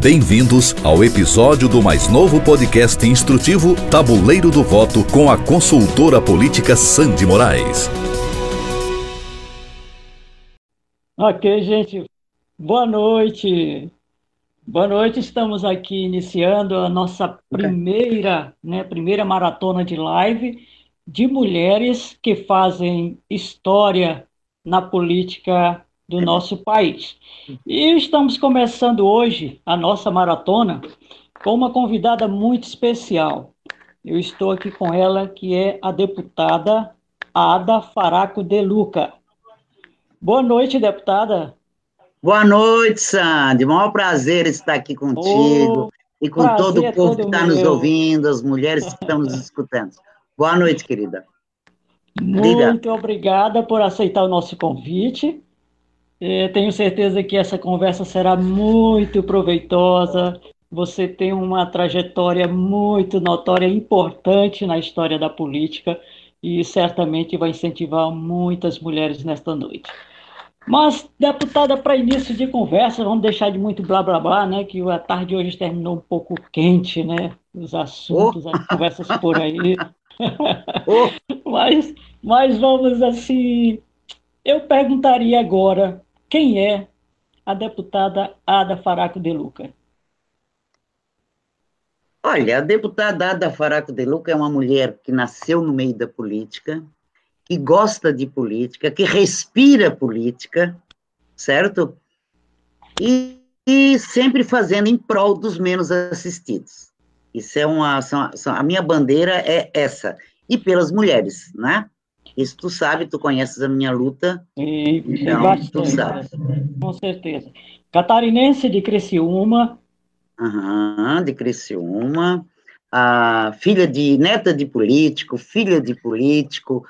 Bem-vindos ao episódio do mais novo podcast instrutivo Tabuleiro do Voto com a consultora política Sandy Moraes. Ok, gente. Boa noite. Boa noite. Estamos aqui iniciando a nossa primeira, né, primeira maratona de live de mulheres que fazem história na política do nosso país. E estamos começando hoje a nossa maratona com uma convidada muito especial. Eu estou aqui com ela, que é a deputada Ada Faraco de Luca. Boa noite, deputada. Boa noite, Sandy. Maior prazer estar aqui contigo oh, e com todo o povo que está nos ouvindo, as mulheres que estão nos escutando. Boa noite, querida. Muito obrigada por aceitar o nosso convite. É, tenho certeza que essa conversa será muito proveitosa. Você tem uma trajetória muito notória, importante na história da política e certamente vai incentivar muitas mulheres nesta noite. Mas, deputada, para início de conversa, vamos deixar de muito blá blá blá, né? Que a tarde hoje terminou um pouco quente, né? Os assuntos, oh. as conversas por aí. Oh. mas, mas vamos assim. Eu perguntaria agora quem é a deputada Ada Faraco de Luca? Olha, a deputada Ada Faraco de Luca é uma mulher que nasceu no meio da política, que gosta de política, que respira política, certo? E, e sempre fazendo em prol dos menos assistidos. Isso é uma, são, são, a minha bandeira é essa. E pelas mulheres, né? Isso tu sabe, tu conheces a minha luta. E, então, bastante, tu sabe. Com certeza. Catarinense de Criciúma. Aham, de Criciúma. A filha de, neta de político, filha de político,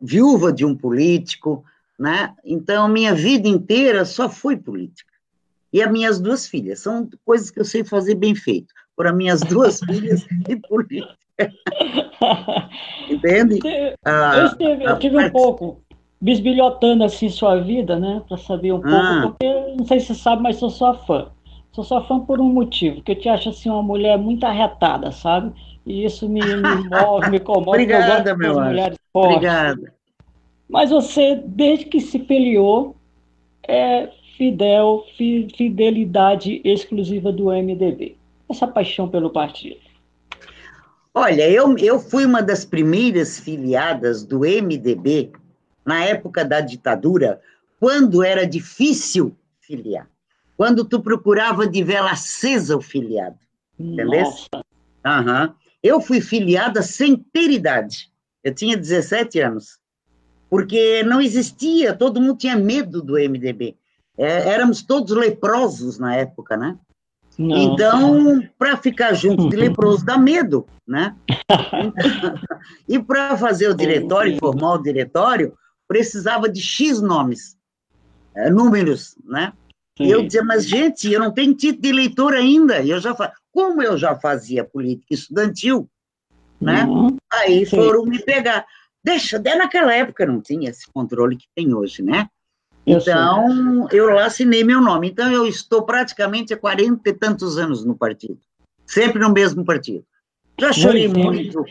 viúva de um político, né? Então, minha vida inteira só foi política. E as minhas duas filhas, são coisas que eu sei fazer bem feito. Por as minhas duas filhas e política. Entende? Eu, ah, eu, eu tive um pouco bisbilhotando assim sua vida, né, para saber um pouco, ah. porque não sei se você sabe, mas sou sua fã. Sou sua fã por um motivo, que eu te acho assim uma mulher muito arretada, sabe? E isso me, me move, me comove. Obrigada, meu anjo. Obrigada. Mas você, desde que se peleou, é fidel, fi, fidelidade exclusiva do MDB. Essa paixão pelo partido. Olha, eu, eu fui uma das primeiras filiadas do MDB na época da ditadura, quando era difícil filiar. Quando tu procurava de vela acesa o filiado. Entendeu? Uhum. Eu fui filiada sem ter idade. Eu tinha 17 anos. Porque não existia, todo mundo tinha medo do MDB. É, éramos todos leprosos na época, né? Não. Então, para ficar junto de leproso dá medo, né? e para fazer o diretório, formar o diretório, precisava de X nomes, é, números, né? Sim. Eu dizia, mas gente, eu não tenho título de eleitor ainda. Eu já fa... Como eu já fazia política estudantil, né? Uhum. Aí foram me pegar. Deixa, até naquela época não tinha esse controle que tem hoje, né? Então, eu lá assinei meu nome. Então, eu estou praticamente há 40 e tantos anos no partido. Sempre no mesmo partido. Já chorei muito,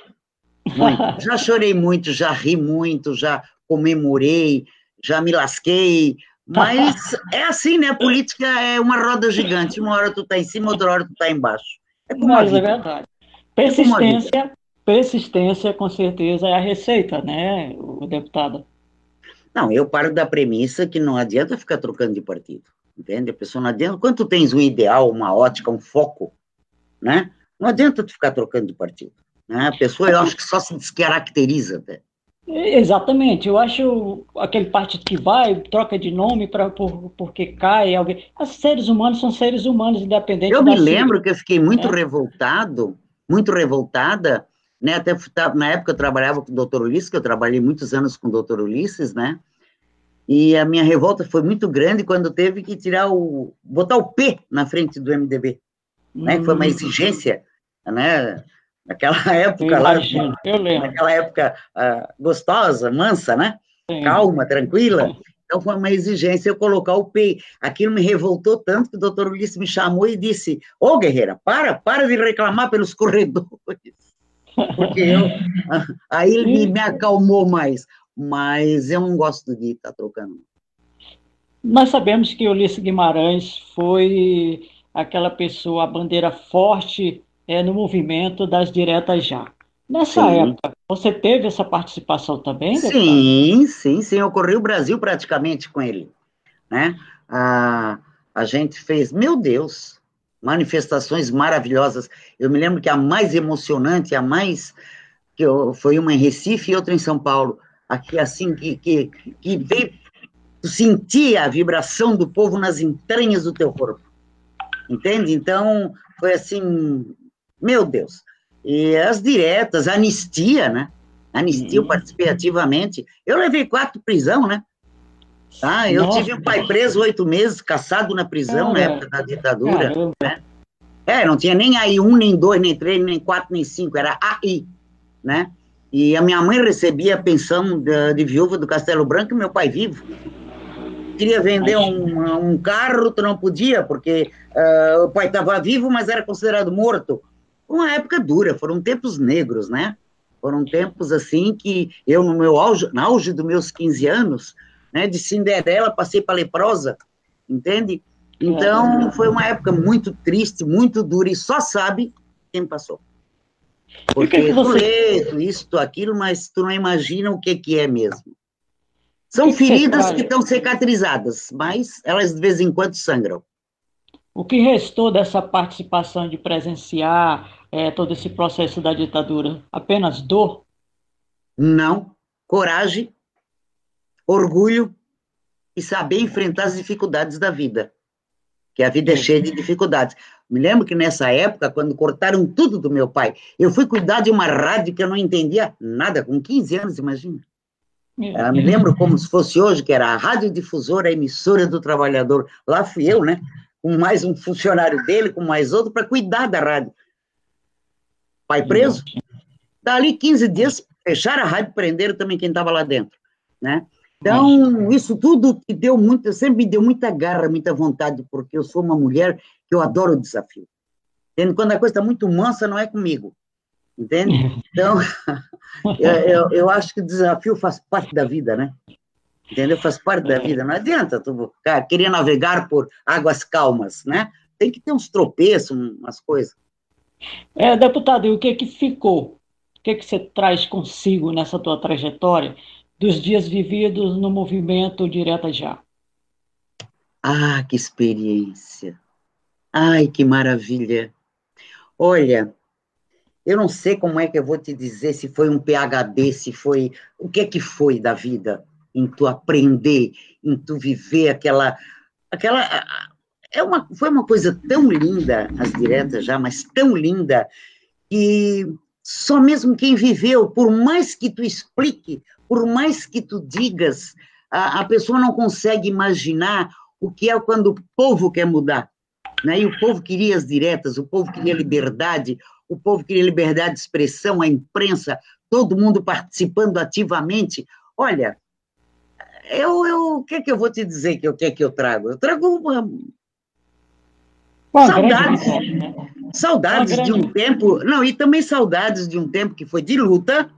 muito, Já chorei muito, já ri muito, já comemorei, já me lasquei. Mas é assim, né? A política é uma roda gigante. Uma hora tu tá em cima, outra hora tu tá embaixo. É como Mas é verdade. É persistência, é persistência, com certeza, é a receita, né, o deputado? Não, eu paro da premissa que não adianta ficar trocando de partido, entende? A pessoa não adianta. Quando tu tens um ideal, uma ótica, um foco, né? Não adianta tu ficar trocando de partido. Né? A pessoa, eu acho que só se descaracteriza até. Exatamente, eu acho aquele partido que vai, troca de nome pra, por, porque cai alguém. Os seres humanos são seres humanos, independentes Eu me lembro que eu fiquei muito é. revoltado, muito revoltada, né? Até na época eu trabalhava com o doutor Ulisses, que eu trabalhei muitos anos com o doutor Ulisses, né? E a minha revolta foi muito grande quando teve que tirar o botar o P na frente do MDB, hum. né? Foi uma hum. exigência, né? Naquela época eu lá, lembro. naquela época uh, gostosa, mansa, né? Sim. Calma, tranquila. Então foi uma exigência eu colocar o P. Aquilo me revoltou tanto que o doutor Ulisses me chamou e disse: Ô, Guerreira, para, para de reclamar pelos corredores. Porque eu, aí ele me, acalmou mais. Mas eu não gosto de estar trocando. Nós sabemos que Ulisses Guimarães foi aquela pessoa, a bandeira forte é, no movimento das diretas já. Nessa sim. época, você teve essa participação também? Deputado? Sim, sim, sim. Eu corri o Brasil praticamente com ele. Né? A, a gente fez, meu Deus, manifestações maravilhosas. Eu me lembro que a mais emocionante, a mais. que eu, foi uma em Recife e outra em São Paulo. Aqui, assim, que, que, que veio. Sentia a vibração do povo nas entranhas do teu corpo. Entende? Então, foi assim, meu Deus. E as diretas, anistia, né? Anistia, eu participei ativamente. Eu levei quatro prisão, né? Ah, eu Nossa. tive um pai preso oito meses, caçado na prisão na época da ditadura. Né? É, não tinha nem aí um, nem dois, nem três, nem quatro, nem cinco, era AI, né? E a minha mãe recebia a pensão de, de viúva do Castelo Branco e meu pai vivo. Queria vender um, um carro, tu não podia, porque uh, o pai estava vivo, mas era considerado morto uma época dura, foram tempos negros, né? Foram tempos assim que eu, no meu auge, no auge dos meus 15 anos, né, de Cinderela, passei para leprosa, entende? Então, foi uma época muito triste, muito dura, e só sabe quem passou. Porque que que você... tu lê, isto, aquilo, mas tu não imagina o que, que é mesmo. São que feridas que estão cicatrizadas, mas elas de vez em quando sangram. O que restou dessa participação de presenciar é, todo esse processo da ditadura? Apenas dor? Não. Coragem, orgulho e saber enfrentar as dificuldades da vida. Que a vida é cheia de dificuldades. Me lembro que nessa época, quando cortaram tudo do meu pai, eu fui cuidar de uma rádio que eu não entendia nada, com 15 anos, imagina. Eu me lembro como se fosse hoje, que era a radiodifusora, a emissora do trabalhador. Lá fui eu, né? Com mais um funcionário dele, com mais outro, para cuidar da rádio pai preso. Dali 15 dias, fecharam a rádio, prenderam também quem estava lá dentro, né? Então, isso tudo que deu muito, sempre me deu muita garra, muita vontade, porque eu sou uma mulher que eu adoro o desafio. Entende? Quando a coisa está muito mansa, não é comigo. Entende? Então, eu, eu, eu, acho que o desafio faz parte da vida, né? Entendeu? Faz parte da é. vida. Não adianta tu cara, querer navegar por águas calmas, né? Tem que ter uns tropeços, umas coisas. É, deputado, e o que que ficou? O que que você traz consigo nessa tua trajetória dos dias vividos no movimento Direta Já? Ah, que experiência! Ai, que maravilha! Olha, eu não sei como é que eu vou te dizer se foi um PhD, se foi o que é que foi da vida em tu aprender, em tu viver aquela aquela é uma, foi uma coisa tão linda, as diretas já, mas tão linda, que só mesmo quem viveu, por mais que tu explique, por mais que tu digas, a, a pessoa não consegue imaginar o que é quando o povo quer mudar. Né? E o povo queria as diretas, o povo queria liberdade, o povo queria liberdade de expressão, a imprensa, todo mundo participando ativamente. Olha, eu, eu, o que é que eu vou te dizer que o que é que eu trago? Eu trago uma, saudades, né? saudades de um tempo, não, e também saudades de um tempo que foi de luta,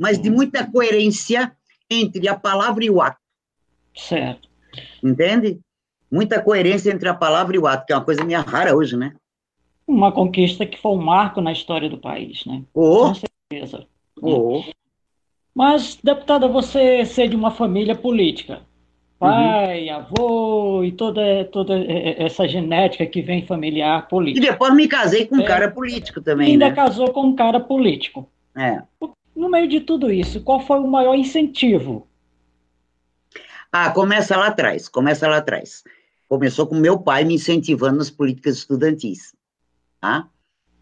mas de muita coerência entre a palavra e o ato. Certo. Entende? Muita coerência entre a palavra e o ato, que é uma coisa meio rara hoje, né? Uma conquista que foi um marco na história do país, né? Oh. Com certeza. Oh. Mas, deputada, você ser de uma família política, pai, uhum. avô e toda, toda essa genética que vem familiar política. E depois me casei com um é, cara político também, ainda né? casou com um cara político. É. No meio de tudo isso, qual foi o maior incentivo? Ah, começa lá atrás, começa lá atrás. Começou com meu pai me incentivando nas políticas estudantis, tá?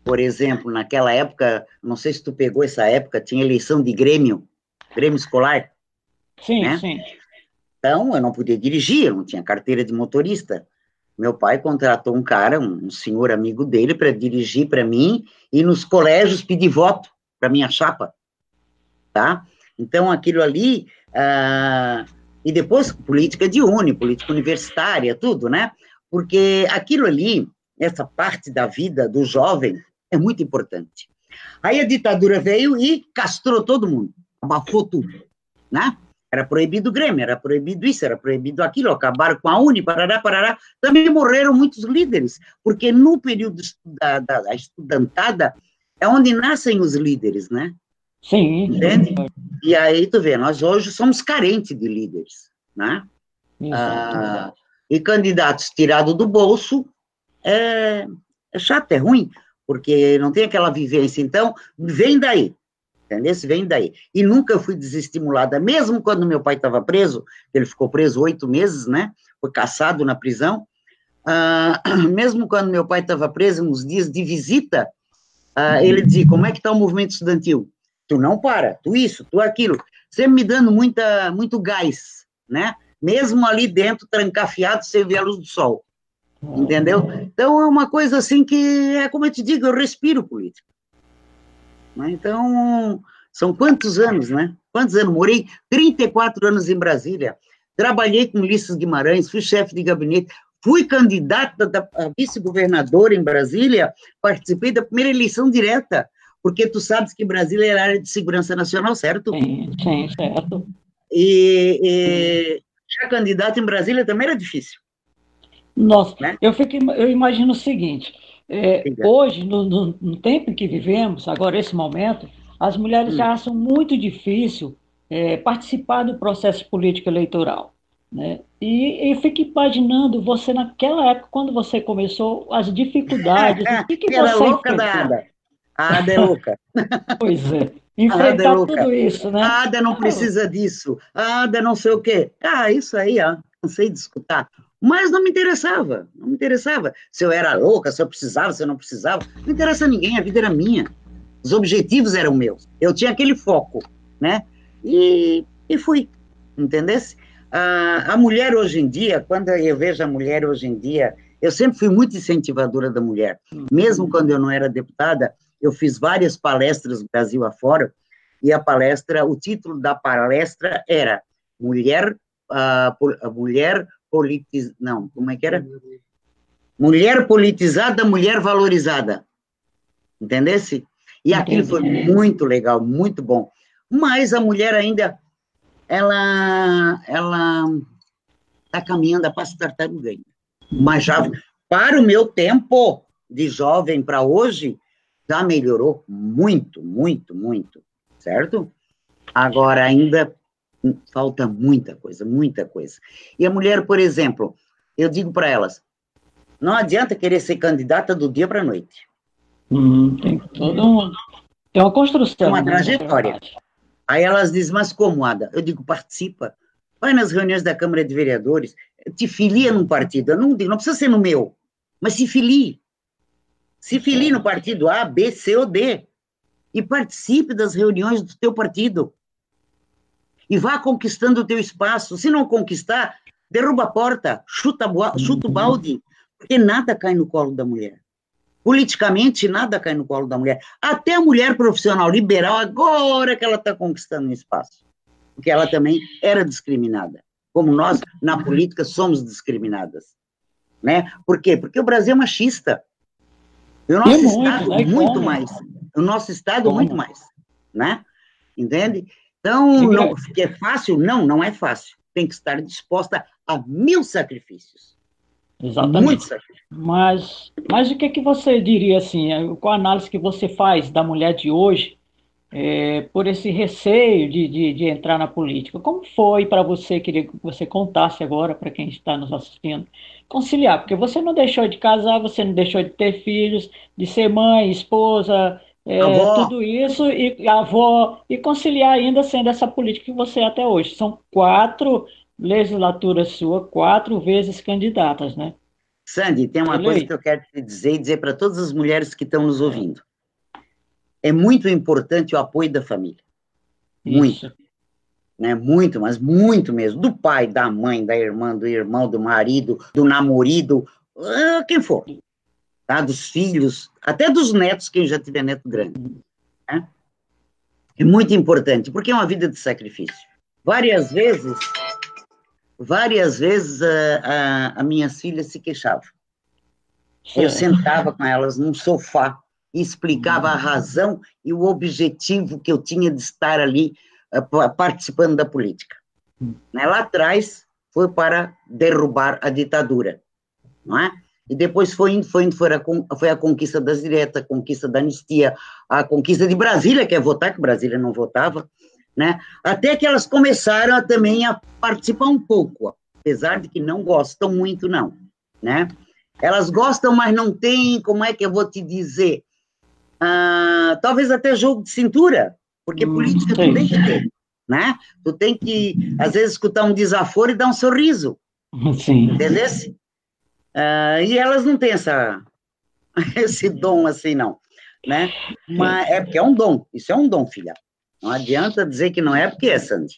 Por exemplo, naquela época, não sei se tu pegou essa época, tinha eleição de grêmio, grêmio escolar. Sim, né? sim. Então, eu não podia dirigir, eu não tinha carteira de motorista. Meu pai contratou um cara, um, senhor amigo dele, para dirigir para mim e nos colégios pedir voto para minha chapa, tá? Então, aquilo ali, ah, E depois política de uni, política universitária, tudo, né? Porque aquilo ali, essa parte da vida do jovem, é muito importante. Aí a ditadura veio e castrou todo mundo, abafou tudo, né? Era proibido o Grêmio, era proibido isso, era proibido aquilo, acabaram com a Uni, parará, parará. Também morreram muitos líderes, porque no período da, da, da estudantada é onde nascem os líderes, né? Sim. Entende? E aí, tu vê, nós hoje somos carentes de líderes, né? Ah, e candidatos tirados do bolso é, é chato, é ruim, porque não tem aquela vivência. Então, vem daí, entendeu? Vem daí. E nunca fui desestimulada, mesmo quando meu pai estava preso, ele ficou preso oito meses, né? Foi caçado na prisão. Ah, mesmo quando meu pai estava preso, uns dias de visita, ah, ele dizia, como é que está o movimento estudantil? Tu não para, tu isso, tu aquilo. Sempre me dando muita, muito gás, né? Mesmo ali dentro, trancafiado, sem ver a luz do sol. Entendeu? Então, é uma coisa assim que, é como eu te digo, eu respiro política. Né? Então, são quantos anos, né? Quantos anos? Morei 34 anos em Brasília. Trabalhei com Ulisses Guimarães, fui chefe de gabinete, fui candidata a vice-governadora em Brasília, participei da primeira eleição direta porque tu sabes que Brasília é área de segurança nacional, certo? Sim, sim, certo. E, e já candidato em Brasília também era difícil. Nossa, né? eu, fico, eu imagino o seguinte, é, hoje, no, no, no, tempo em que vivemos, agora esse momento, as mulheres hum. já acham muito difícil é, participar do processo político eleitoral. Né? E eu fico imaginando você naquela época, quando você começou, as dificuldades, o que, que Era você louca nada. A Ada é louca. Pois é. Enfrentar é tudo isso, né? A Ada não precisa disso. A Ada não sei o quê. Ah, isso aí, ó, cansei de escutar. Mas não me interessava, não me interessava. Se eu era louca, se eu precisava, se eu não precisava. Não interessa a ninguém, a vida era minha. Os objetivos eram meus. Eu tinha aquele foco, né? E, e fui, entendesse? A, a mulher hoje em dia, quando eu vejo a mulher hoje em dia, eu sempre fui muito incentivadora da mulher. Mesmo quando eu não era deputada, eu fiz várias palestras no Brasil afora, e a palestra, o título da palestra era Mulher, uh, mulher politiz... não, como é que era? Mulher politizada, mulher valorizada. Entendesse? E aquilo foi muito legal, muito bom. Mas a mulher ainda, ela, ela está caminhando a passo tartaruga ainda. Mas já, para o meu tempo de jovem para hoje, já melhorou muito, muito, muito, certo? Agora ainda falta muita coisa, muita coisa. E a mulher, por exemplo, eu digo para elas, não adianta querer ser candidata do dia para a noite. Hum, tem todo um, tem uma construção. Uma né, trajetória. Aí elas dizem, mas como, Ada? Eu digo, participa. Vai nas reuniões da Câmara de Vereadores, te filia num partido. Eu não digo, não precisa ser no meu, mas se filie. Se filie no partido A, B, C ou D. E participe das reuniões do teu partido. E vá conquistando o teu espaço. Se não conquistar, derruba a porta, chuta, chuta o balde, porque nada cai no colo da mulher. Politicamente, nada cai no colo da mulher. Até a mulher profissional liberal, agora que ela está conquistando espaço. Porque ela também era discriminada. Como nós, na política, somos discriminadas. Né? Por quê? Porque o Brasil é machista. E o nosso muito, estado, né? muito Como? mais. O nosso estado, Como? muito mais. Né? Entende? Então, não, é fácil? Não, não é fácil. Tem que estar disposta a mil sacrifícios. Exatamente. Muito sacrifício. Mas, mas o que, é que você diria, assim, é, com a análise que você faz da mulher de hoje, é, por esse receio de, de, de, entrar na política. Como foi para você, queria que você contasse agora para quem está nos assistindo, conciliar, porque você não deixou de casar, você não deixou de ter filhos, de ser mãe, esposa, é, tudo isso, e avó, e conciliar ainda sendo essa política que você é até hoje. São quatro legislaturas suas, quatro vezes candidatas, né? Sandy, tem uma coisa que eu quero te dizer e dizer para todas as mulheres que estão nos ouvindo é muito importante o apoio da família. Muito. Isso. Né? Muito, mas muito mesmo. Do pai, da mãe, da irmã, do irmão, do marido, do namorado, uh, quem for. Tá? Dos filhos, até dos netos, quem já tiver neto grande. Né? É muito importante, porque é uma vida de sacrifício. Várias vezes, várias vezes a, a, a minhas filhas se queixavam. Eu sentava com elas num sofá e explicava a razão e o objetivo que eu tinha de estar ali participando da política. Hum. Né, lá atrás foi para derrubar a ditadura, não é? E depois foi indo, foi indo, foi a, foi a conquista das diretas, a conquista da anistia, a conquista de Brasília, que é votar, que Brasília não votava, né? Até que elas começaram a, também a participar um pouco, apesar de que não gostam muito, não, né? Elas gostam, mas não tem, como é que eu vou te dizer? Ah, talvez até jogo de cintura, porque hum, política tu tem que ter, né? Tu tem que, às vezes, escutar um desaforo e dar um sorriso. Sim. Entendeu? Uh, e elas não têm essa, esse dom assim, não. Né? Mas é porque é um dom, isso é um dom, filha. Não adianta dizer que não é porque é, Sandy.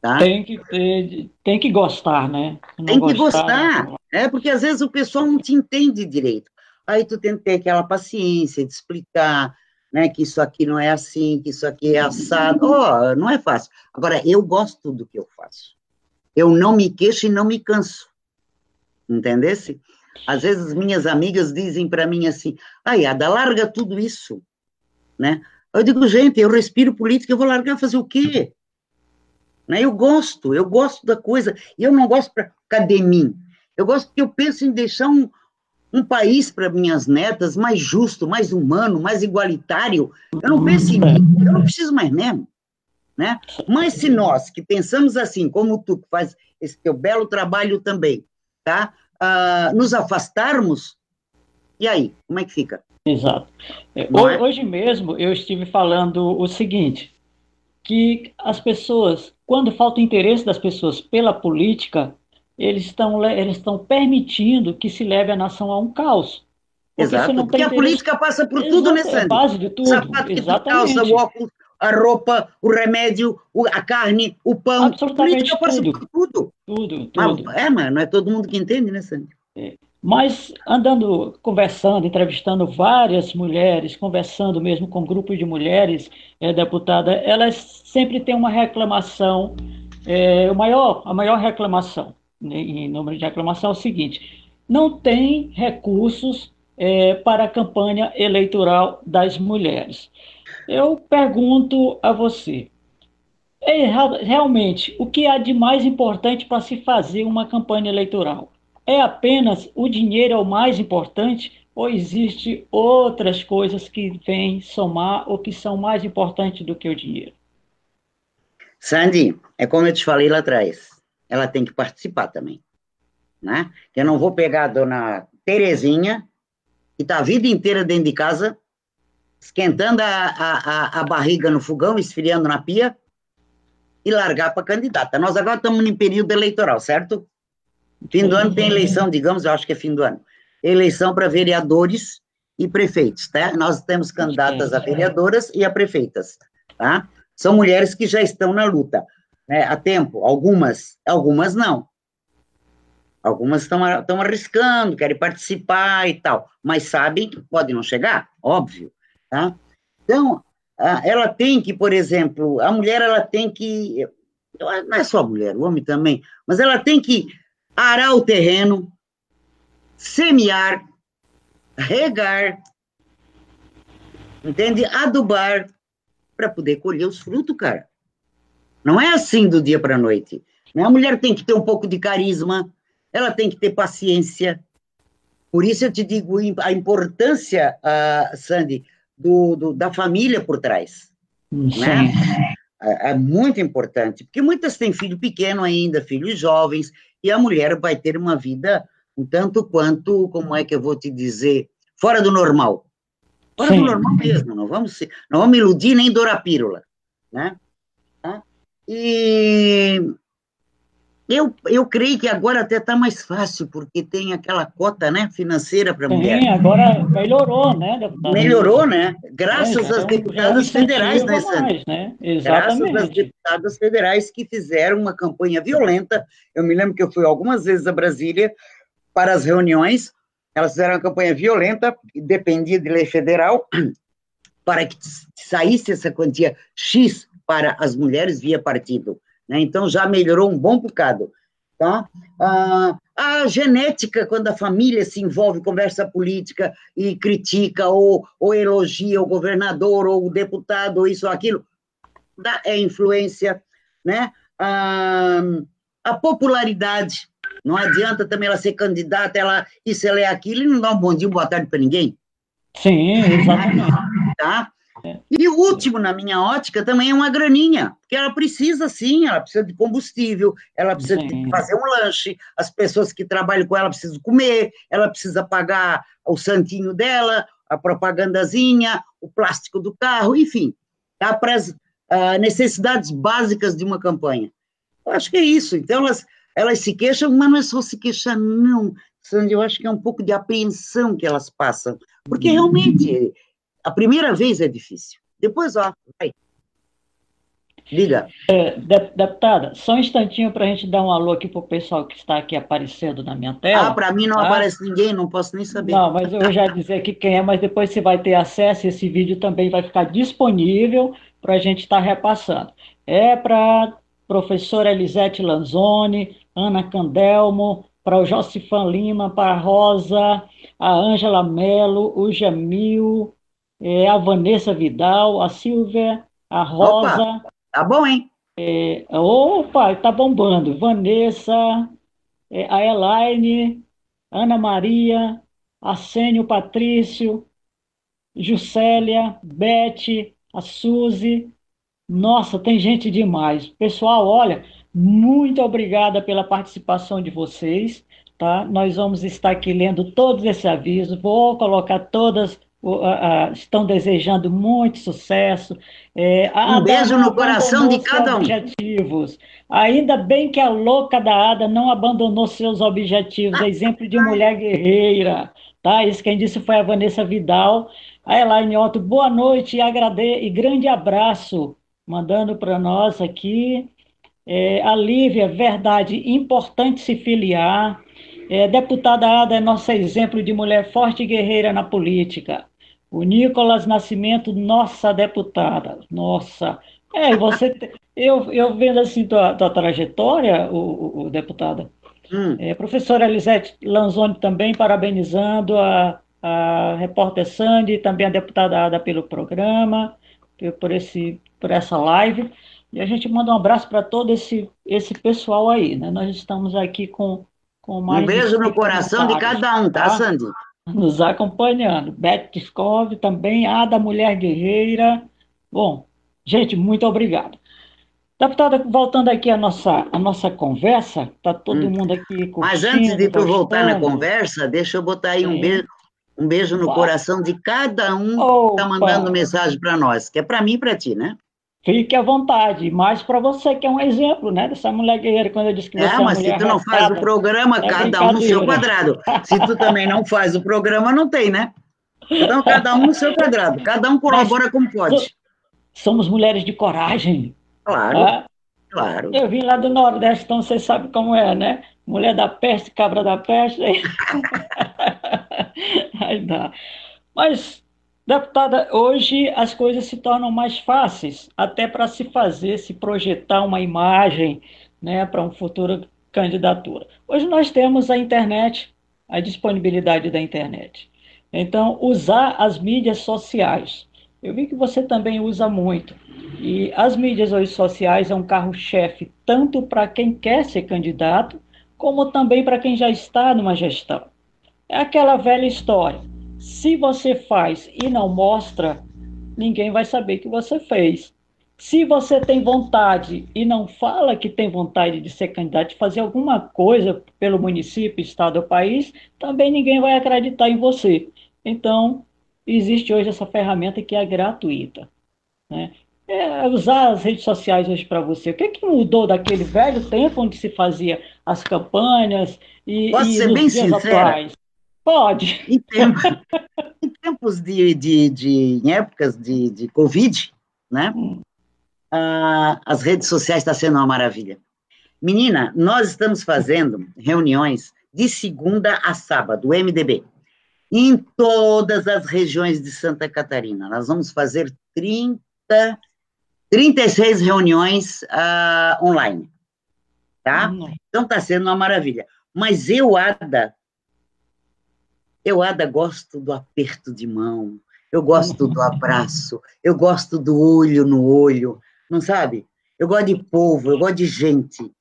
Tá? Tem, que ter, tem que gostar, né? Não tem que gostar, gostar é porque às vezes o pessoal não te entende direito. Aí tu tem que ter aquela paciência de explicar, né, que isso aqui não é assim, que isso aqui é assado. Oh, não é fácil. Agora, eu gosto do que eu faço. Eu não me queixo e não me canso entendesse? Às vezes minhas amigas dizem para mim assim, ai, Ada, larga tudo isso, né? Eu digo, gente, eu respiro política, eu vou largar fazer o quê? Né? Eu gosto, eu gosto da coisa, e eu não gosto para mim? Eu gosto porque eu penso em deixar um, um país para minhas netas mais justo, mais humano, mais igualitário. Eu não penso em mim, eu não preciso mais mesmo. Né? Mas se nós que pensamos assim, como tu, que faz esse teu belo trabalho também, tá? Uh, nos afastarmos, e aí, como é que fica? Exato. É, é? Hoje mesmo eu estive falando o seguinte, que as pessoas, quando falta interesse das pessoas pela política, eles estão, eles estão permitindo que se leve a nação a um caos. Porque Exato, porque interesse... a política passa por tudo, né, Sandro? É base de tudo, Sapato exatamente. calça, o óculos, a roupa, o remédio, a carne, o pão. Absolutamente tudo. tudo. Tudo, tudo. Mas, é, mas não é todo mundo que entende, né, Sandy? É. Mas andando, conversando, entrevistando várias mulheres, conversando mesmo com um grupo de mulheres, é, deputada, elas sempre têm uma reclamação, é, o maior, a maior reclamação, em número de reclamação, é o seguinte: não tem recursos é, para a campanha eleitoral das mulheres. Eu pergunto a você, é, realmente, o que há de mais importante para se fazer uma campanha eleitoral? É apenas o dinheiro é o mais importante ou existe outras coisas que vêm somar ou que são mais importantes do que o dinheiro? Sandy, é como eu te falei lá atrás, ela tem que participar também, né? Eu não vou pegar a dona Terezinha, que está a vida inteira dentro de casa, esquentando a, a, a barriga no fogão, esfriando na pia, e largar para candidata. Nós agora estamos em período eleitoral, certo? Fim do ano tem eleição, digamos, eu acho que é fim do ano. Eleição para vereadores e prefeitos, tá? Nós temos candidatas a vereadoras e a prefeitas, tá? São mulheres que já estão na luta, né? Há tempo, algumas, algumas não. Algumas estão arriscando, querem participar e tal, mas sabem que pode não chegar, óbvio. Tá? Então, ela tem que, por exemplo, a mulher ela tem que, não é só a mulher, o homem também, mas ela tem que arar o terreno, semear, regar, entende? Adubar para poder colher os frutos, cara. Não é assim do dia para a noite. Né? A mulher tem que ter um pouco de carisma, ela tem que ter paciência. Por isso eu te digo a importância, uh, Sandy, do, do, da família por trás. Sim. Né? É, é, muito importante, porque muitas têm filho pequeno ainda, filhos jovens, e a mulher vai ter uma vida um tanto quanto, como é que eu vou te dizer, fora do normal. Fora Sim. do normal mesmo, não vamos, não vamos iludir nem dourar pílula, né? E eu, eu creio que agora até está mais fácil, porque tem aquela cota né, financeira para mulher. Sim, agora melhorou, né, deputada? Melhorou, né? Graças é, às deputadas federais, né, Sandra? Né? Graças às deputadas federais que fizeram uma campanha violenta. Eu me lembro que eu fui algumas vezes a Brasília para as reuniões, elas fizeram uma campanha violenta, dependia de lei federal, para que saísse essa quantia X para as mulheres via partido. Né? Então, já melhorou um bom bocado. tá? Ah, a genética, quando a família se envolve, conversa política e critica ou, ou elogia o governador ou o deputado ou isso ou aquilo, dá, é influência, né? Ah, a popularidade, não adianta também ela ser candidata, ela isso, ela é aquilo, e não dá um bom dia, boa tarde para ninguém. Sim, exatamente. Tá? E o último, na minha ótica, também é uma graninha, porque ela precisa sim, ela precisa de combustível, ela precisa de fazer um lanche, as pessoas que trabalham com ela precisam comer, ela precisa pagar o santinho dela, a propagandazinha, o plástico do carro, enfim, tá para as uh, necessidades básicas de uma campanha. Eu acho que é isso. Então, elas, elas se queixam, mas não é só se queixar, não. Sandy, eu acho que é um pouco de apreensão que elas passam, porque realmente a primeira vez é difícil. Depois, ó, vai. Diga. É, deputada, só um instantinho para a gente dar um alô aqui para o pessoal que está aqui aparecendo na minha tela. Ah, para mim não tá? aparece ninguém, não posso nem saber. Não, mas eu já dizer aqui quem é, mas depois você vai ter acesso, esse vídeo também vai ficar disponível para a gente estar tá repassando. É para professora Elisete Lanzoni, Ana Candelmo, para o Josifan Lima, para a Rosa, a Ângela Melo, o Jamil, é, a Vanessa Vidal, a Silvia, a Rosa. Opa, tá bom, hein? É, opa, tá bombando. Vanessa, é, a Elaine, Ana Maria, Arsênio Patrício, Juscelia, Beth, a Suzy. Nossa, tem gente demais. Pessoal, olha, muito obrigada pela participação de vocês. Tá? Nós vamos estar aqui lendo todos esses avisos. Vou colocar todas estão desejando muito sucesso. É, um beijo no coração de cada um. Objetivos. Ainda bem que a louca da Ada não abandonou seus objetivos, exemplo de mulher guerreira. Tá? Isso quem disse foi a Vanessa Vidal. A Elaine Otto, boa noite e, agrade... e grande abraço, mandando para nós aqui. É, a Lívia, verdade, importante se filiar. É, deputada Ada é nosso exemplo de mulher forte e guerreira na política. O Nicolas Nascimento, nossa deputada, nossa. É, você, eu, eu vendo assim tua, tua trajetória, o, o deputada, hum. é, professora Elisete Lanzoni também parabenizando a, a repórter Sandy, também a deputada Ada pelo programa, por, esse, por essa live. E a gente manda um abraço para todo esse, esse pessoal aí, né? Nós estamos aqui com, com mais. Um beijo no coração de cada um, tá, tá? Sandy? Nos acompanhando. Beth Tiskov também, a da Mulher Guerreira. Bom, gente, muito obrigado. Deputada, voltando aqui à nossa, à nossa conversa, está todo hum. mundo aqui curtindo, Mas antes de tu voltar na conversa, deixa eu botar aí um beijo, um beijo no coração de cada um que está mandando mensagem para nós, que é para mim e para ti, né? Fique à vontade, mas para você que é um exemplo, né, dessa mulher guerreira, quando eu disse que você é, mas se tu não faz o programa, é cada um no seu quadrado. Se tu também não faz o programa, não tem, né? Então, cada um no seu quadrado, cada um colabora mas, como pode. Somos mulheres de coragem. Claro, tá? claro. Eu vim lá do Nordeste, então você sabe como é, né? Mulher da peste, cabra da peste. Aí dá. Mas Deputada, hoje as coisas se tornam mais fáceis, até para se fazer, se projetar uma imagem né, para uma futura candidatura. Hoje nós temos a internet, a disponibilidade da internet. Então, usar as mídias sociais. Eu vi que você também usa muito. E as mídias hoje sociais é um carro-chefe tanto para quem quer ser candidato, como também para quem já está numa gestão. É aquela velha história se você faz e não mostra, ninguém vai saber que você fez. Se você tem vontade e não fala que tem vontade de ser candidato, de fazer alguma coisa pelo município, estado ou país, também ninguém vai acreditar em você. Então, existe hoje essa ferramenta que é gratuita. Né? É usar as redes sociais hoje para você. O que, que mudou daquele velho tempo onde se fazia as campanhas e, Posso e ser bem sincera? Atuais? Pode. Em, tempo, em tempos de, de, de, em épocas de, de Covid, né? Hum. Ah, as redes sociais estão tá sendo uma maravilha. Menina, nós estamos fazendo reuniões de segunda a sábado, MDB, em todas as regiões de Santa Catarina. Nós vamos fazer 30, 36 reuniões uh, online. tá? Então está sendo uma maravilha. Mas eu, Ada, eu, Ada, gosto do aperto de mão, eu gosto do abraço, eu gosto do olho no olho, não sabe? Eu gosto de povo, eu gosto de gente,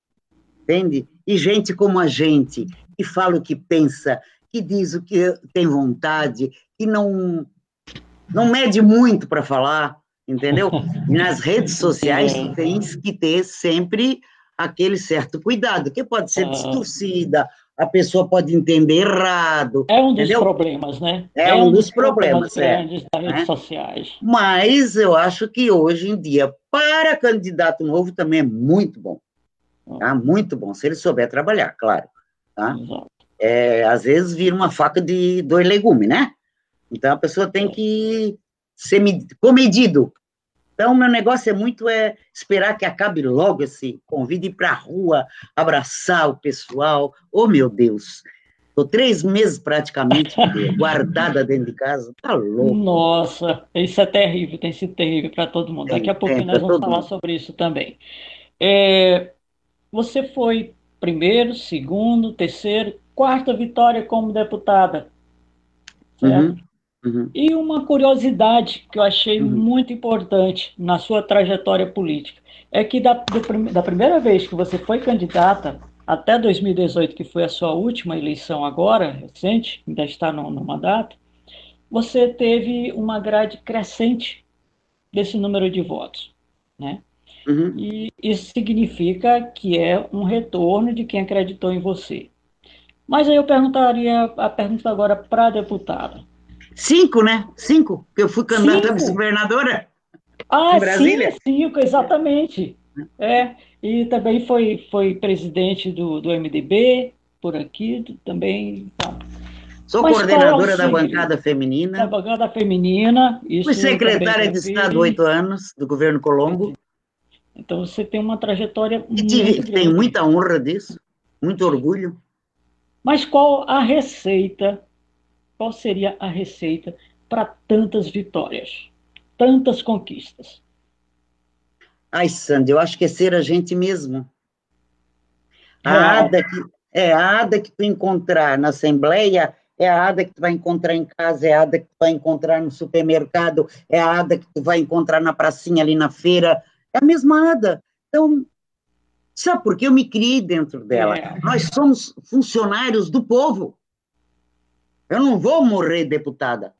entende? E gente como a gente, que fala o que pensa, que diz o que tem vontade, que não, não mede muito para falar, entendeu? E nas redes sociais tens que ter sempre aquele certo cuidado, que pode ser distorcida, a pessoa pode entender errado. É um dos entendeu? problemas, né? É, é um, um, dos, dos problemas, problemas é, das redes é. sociais. Mas eu acho que hoje em dia, para candidato novo, também é muito bom. Tá? Muito bom, se ele souber trabalhar, claro. Tá? É, às vezes vira uma faca de dois legumes, né? Então a pessoa tem que ser comedido. Então, meu negócio é muito é esperar que acabe logo esse convite ir para a rua, abraçar o pessoal. Oh, meu Deus! Estou três meses praticamente guardada dentro de casa. Tá louco. Nossa, isso é terrível, tem sido terrível para todo mundo. Daqui a pouco nós vamos falar mundo. sobre isso também. É, você foi primeiro, segundo, terceiro, quarta vitória como deputada. Certo? Uhum. Uhum. E uma curiosidade que eu achei uhum. muito importante na sua trajetória política é que da, do, da primeira vez que você foi candidata até 2018, que foi a sua última eleição agora, recente, ainda está no, no mandato, você teve uma grade crescente desse número de votos, né? Uhum. E isso significa que é um retorno de quem acreditou em você. Mas aí eu perguntaria a pergunta agora para a deputada. Cinco, né? Cinco, que eu fui candidata a vice-governadora. Ah, sim, cinco, exatamente. É, e também foi, foi presidente do, do MDB, por aqui, também. Tá. Sou Mas coordenadora é da bancada feminina. Da bancada feminina. Fui secretária de Estado oito anos, do governo Colombo. Então você tem uma trajetória e muito Tenho muita honra disso, muito orgulho. Mas qual a receita qual seria a receita para tantas vitórias, tantas conquistas? Ai, Sandy, eu acho que é ser a gente mesmo. A é. Ada que, é a Ada que tu encontrar na Assembleia é a Ada que tu vai encontrar em casa, é a Ada que tu vai encontrar no supermercado, é a Ada que tu vai encontrar na pracinha ali na feira, é a mesma Ada. Então, sabe por que eu me criei dentro dela? É. Nós somos funcionários do povo. Eu não vou morrer deputada.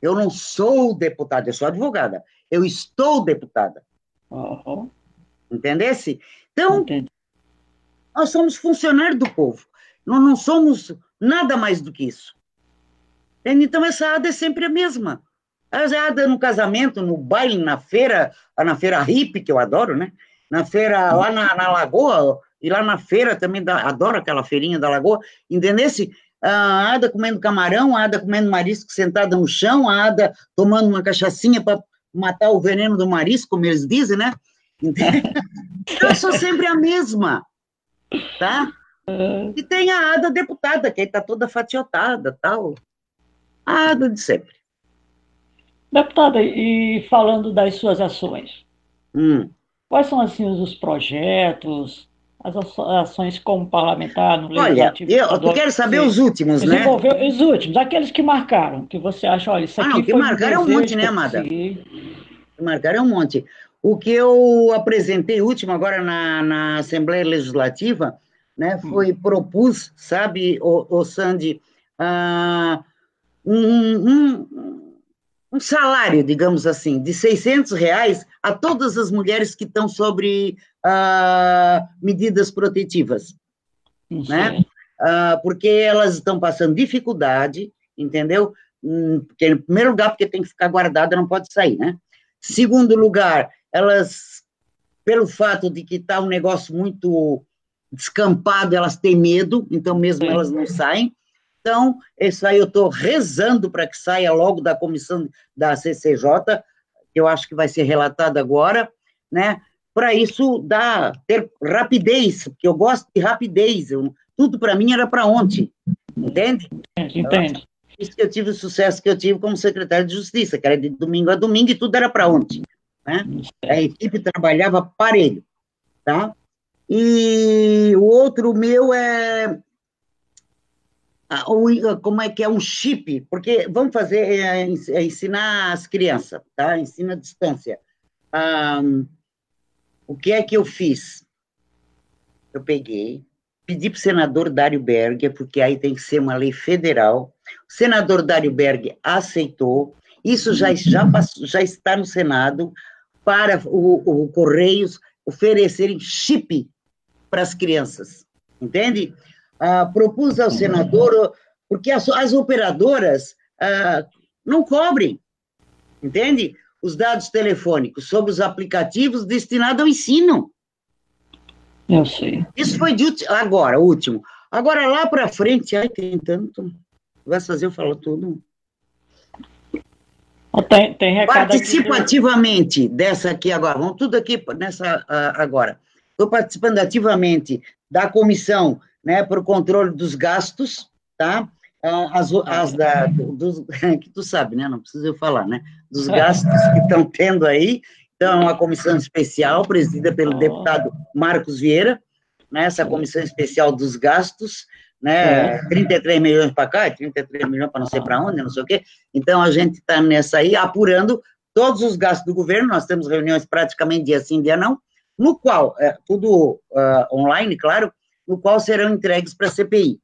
Eu não sou deputada, eu sou advogada. Eu estou deputada. Uhum. Entendesse? Então, Entendi. nós somos funcionários do povo. Nós não somos nada mais do que isso. Então, essa ada é sempre a mesma. A ada no casamento, no baile, na feira, na feira hippie, que eu adoro, né? Na feira, lá na, na Lagoa, e lá na feira também, da, adoro aquela feirinha da Lagoa, entendesse? A Ada comendo camarão, a Ada comendo marisco sentada no chão, a Ada tomando uma cachaçinha para matar o veneno do marisco, como eles dizem, né? Então, eu sou sempre a mesma, tá? E tem a Ada deputada, que aí está toda fatiotada, tal. A Ada de sempre. Deputada, e falando das suas ações, hum. quais são, assim, os projetos, as ações como parlamentar no Legislativo. Olha, eu, quero saber os últimos, né? Os últimos, aqueles que marcaram, que você acha, olha, isso aqui ah, não, que foi marcaram um, é um monte, né, Amada? Que marcaram é um monte. O que eu apresentei último agora na, na Assembleia Legislativa, né, hum. foi, hum. propus, sabe, o, o Sandy, uh, um, um, um salário, digamos assim, de 600 reais a todas as mulheres que estão sobre uh, medidas protetivas, né? Uh, porque elas estão passando dificuldade, entendeu? Hum, porque, em primeiro lugar, porque tem que ficar guardada, não pode sair, né? Segundo lugar, elas, pelo fato de que está um negócio muito descampado, elas têm medo, então mesmo elas não saem. Então, isso aí eu estou rezando para que saia logo da comissão da CCJ, que eu acho que vai ser relatado agora, né? Para isso dar, ter rapidez, porque eu gosto de rapidez, eu, tudo para mim era para ontem, entende? Entende. Isso que eu tive o sucesso que eu tive como secretário de Justiça, que era de domingo a domingo e tudo era para ontem, né? A equipe trabalhava parelho, tá? E o outro meu é como é que é um chip, porque vamos fazer, é, é ensinar as crianças, tá? Ensina à distância. Um, o que é que eu fiz? Eu peguei, pedi para o senador Dário Berger, porque aí tem que ser uma lei federal. O senador Dário Berger aceitou, isso já, já, passou, já está no Senado, para o, o Correios oferecerem chip para as crianças, entende? Ah, propus ao senador, porque as, as operadoras ah, não cobrem, entende? Os dados telefônicos sobre os aplicativos destinados ao ensino. Eu sei. Isso foi de agora, último. Agora, lá para frente, ai, tem tanto. Vai fazer eu falo tudo. Tem, tem Participativamente aqui. dessa aqui agora, vamos tudo aqui nessa agora. Estou participando ativamente da comissão né, para o controle dos gastos, tá? Ah, as, as da, dos, que tu sabe, né? Não precisa eu falar, né? Dos gastos que estão tendo aí. Então, é uma comissão especial, presidida pelo deputado Marcos Vieira, né? Essa comissão especial dos gastos, né? 33 milhões para cá, 33 milhões para não sei para onde, não sei o quê. Então, a gente está nessa aí, apurando todos os gastos do governo, nós temos reuniões praticamente dia sim, dia não, no qual, é, tudo uh, online, claro, no qual serão entregues para a CPI,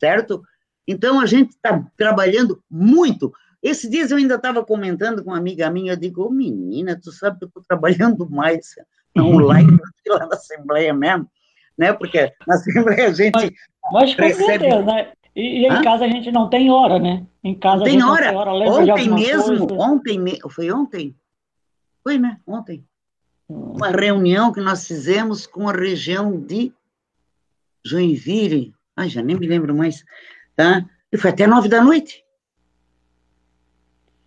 certo? Então, a gente está trabalhando muito. Esses dias eu ainda estava comentando com uma amiga minha, eu digo, oh, menina, tu sabe que eu estou trabalhando mais online do que lá na Assembleia mesmo, né? Porque na Assembleia a gente mas, mas com recebe... certeza, né? E, e em casa a gente não tem hora, né? Em casa tem hora. tem hora. Ontem mesmo, coisa. ontem, me... foi ontem? Foi, né? Ontem. Uma reunião que nós fizemos com a região de Joinville, ai, já nem me lembro mais, tá? E foi até nove da noite.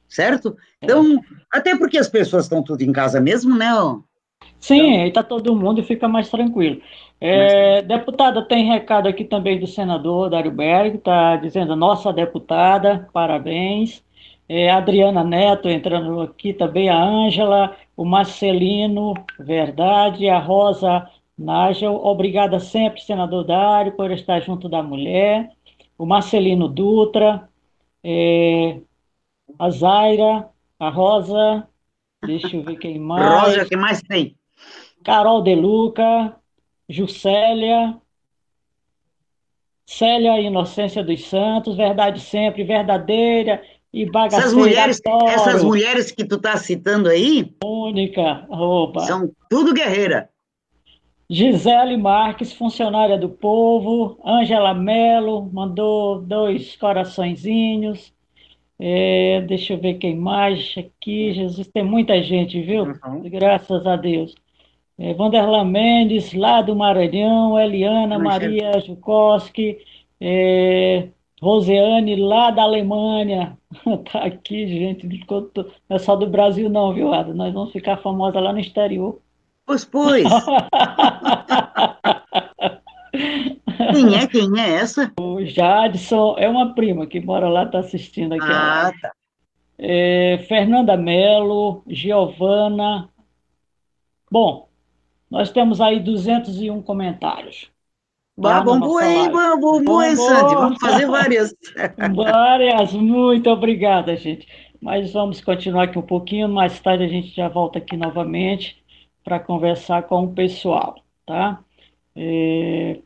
Certo? Então, até porque as pessoas estão tudo em casa mesmo, né? Sim, então... aí está todo mundo e fica mais tranquilo. É, deputada, tem recado aqui também do senador Dário Berg, está dizendo, nossa deputada, parabéns. É, Adriana Neto entrando aqui também, a Ângela, o Marcelino, verdade, a Rosa Nágel, obrigada sempre, senador Dário, por estar junto da mulher. O Marcelino Dutra, é, a Zaira, a Rosa, deixa eu ver quem mais. Rosa, quem mais tem? Carol De Luca, Juscelia, Célia Inocência dos Santos, verdade sempre, verdadeira e bagaceira. Essas mulheres, essas mulheres que tu tá citando aí? Única, roupa. São tudo guerreira. Gisele Marques, funcionária do povo. Ângela Melo mandou dois coraçõezinhos. É, deixa eu ver quem mais aqui. Jesus, tem muita gente, viu? Uhum. Graças a Deus. É, Vanderlan Mendes, lá do Maranhão. Eliana Maria Jukoski. É, Roseane, lá da Alemanha. tá aqui, gente. Não é só do Brasil, não, viu, Ada? Nós vamos ficar famosa lá no exterior. Pois, pois. quem é? Quem é essa? O Jadson é uma prima que mora lá, está assistindo aqui. Ah, tá. É, Fernanda Mello, Giovana. Bom, nós temos aí 201 comentários. Bah, vamos aí, vamos, vamos, Sandy, vamos fazer várias. várias, muito obrigada, gente. Mas vamos continuar aqui um pouquinho, mais tarde a gente já volta aqui novamente para conversar com o pessoal, tá? É,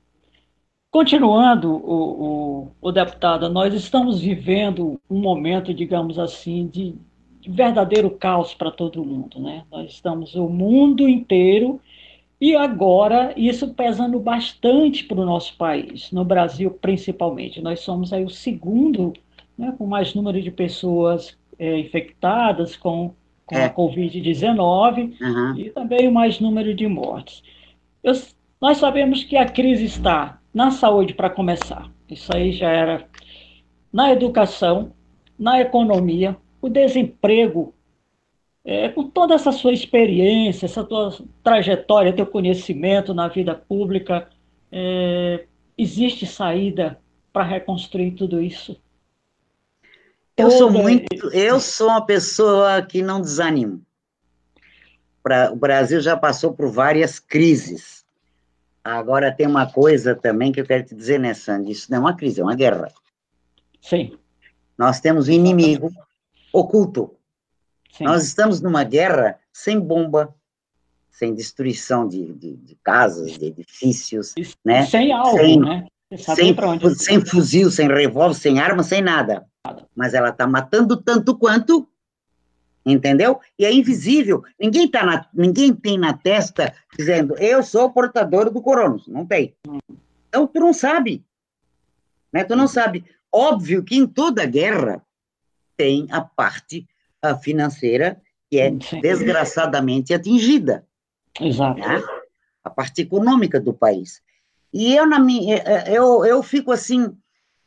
continuando, o, o, o, deputado, nós estamos vivendo um momento, digamos assim, de, de verdadeiro caos para todo mundo, né? Nós estamos o mundo inteiro e agora isso pesando bastante para o nosso país, no Brasil principalmente. Nós somos aí o segundo, né, com mais número de pessoas é, infectadas com com é. a Covid-19 uhum. e também o mais número de mortes. Eu, nós sabemos que a crise está na saúde, para começar. Isso aí já era na educação, na economia, o desemprego. É, com toda essa sua experiência, essa tua trajetória, teu conhecimento na vida pública, é, existe saída para reconstruir tudo isso? Eu sou muito, eu sou uma pessoa que não desanimo. O Brasil já passou por várias crises. Agora tem uma coisa também que eu quero te dizer, né, Sandy? Isso não é uma crise, é uma guerra. Sim. Nós temos um inimigo oculto. Sim. Nós estamos numa guerra sem bomba, sem destruição de, de, de casas, de edifícios, e, né? Sem alvo, sem, né? Sem, sem fuzil, sem revólver, sem arma, sem nada. Mas ela está matando tanto quanto entendeu? E é invisível. Ninguém, tá na, ninguém tem na testa dizendo, eu sou portador do corona. Não tem. Então, tu não sabe. Né? Tu não sabe. Óbvio que em toda guerra tem a parte a financeira que é Sim. desgraçadamente atingida. Exato. Né? A parte econômica do país. E eu, na minha, eu, eu fico assim,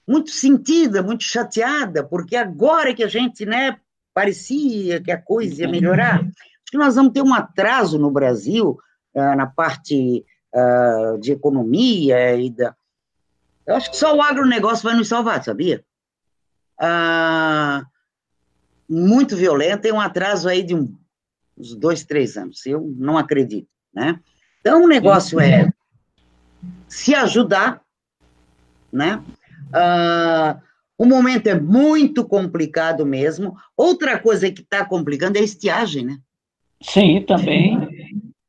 muito sentida, muito chateada, porque agora que a gente, né, parecia que a coisa ia melhorar. Acho que nós vamos ter um atraso no Brasil uh, na parte uh, de economia e da. Eu acho que só o agronegócio vai nos salvar, sabia? Uh, muito violento, tem um atraso aí de um, uns dois, três anos. Eu não acredito, né? Então, o negócio é se ajudar, né? Uh, o momento é muito complicado mesmo. Outra coisa que está complicando é a estiagem, né? Sim, também.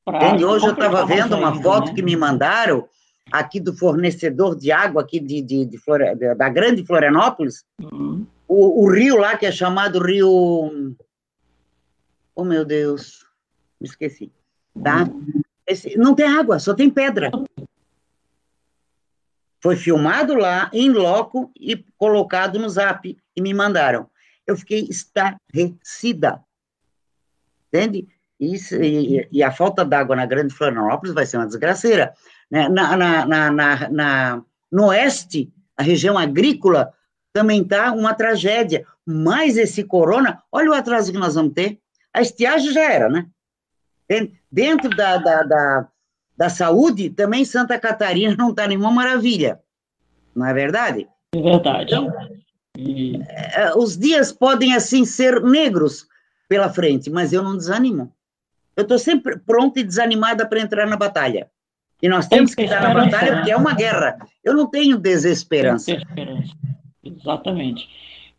Entende? Hoje eu estava vendo uma ainda, foto né? que me mandaram aqui do fornecedor de água aqui de, de, de Flore... da grande Florianópolis. Uhum. O, o, rio lá, que é chamado Rio... Oh, meu Deus, me esqueci. Tá? Uhum. Esse... Não tem água, só tem pedra. Foi filmado lá, em loco, e colocado no zap, e me mandaram. Eu fiquei estarrecida. Entende? Isso, e, e, a falta d'água na Grande Florianópolis vai ser uma desgraceira. Né? Na, na, na, na, no oeste, a região agrícola, também está uma tragédia. Mas esse corona, olha o atraso que nós vamos ter. A estiagem já era, né? Dentro da, da, da, da saúde, também Santa Catarina não está nenhuma maravilha. Não é verdade? É verdade. Então, e... É, os dias podem, assim, ser negros pela frente, mas eu não desanimo. Eu estou sempre pronta e desanimada para entrar na batalha. E nós temos que estar na batalha porque é uma guerra. Eu não tenho desesperança. desesperança. Exatamente.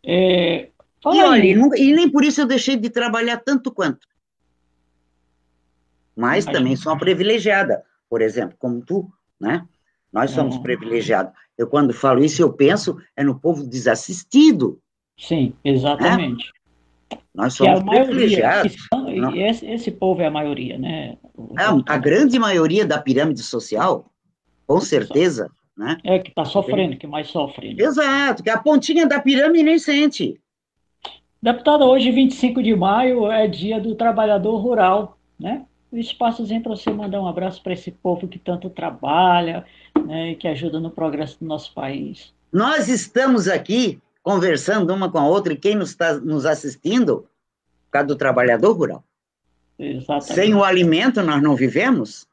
É... E olha, e nem por isso eu deixei de trabalhar tanto quanto. Mas também sou uma privilegiada por exemplo, como tu, né? Nós somos uhum. privilegiados. Eu, quando falo isso, eu penso é no povo desassistido. Sim, exatamente. Né? Nós somos privilegiados. São, esse, esse, povo é a maioria, né? a grande maioria da pirâmide social, com certeza. Né? É que está sofrendo, que mais sofre. Né? Exato, que a pontinha da pirâmide nem sente. Deputada, hoje, 25 de maio, é dia do trabalhador rural, né? O espaçozinho para você mandar um abraço para esse povo que tanto trabalha né, e que ajuda no progresso do nosso país. Nós estamos aqui conversando uma com a outra e quem nos está nos assistindo, por causa do trabalhador rural. Exatamente. Sem o alimento nós não vivemos,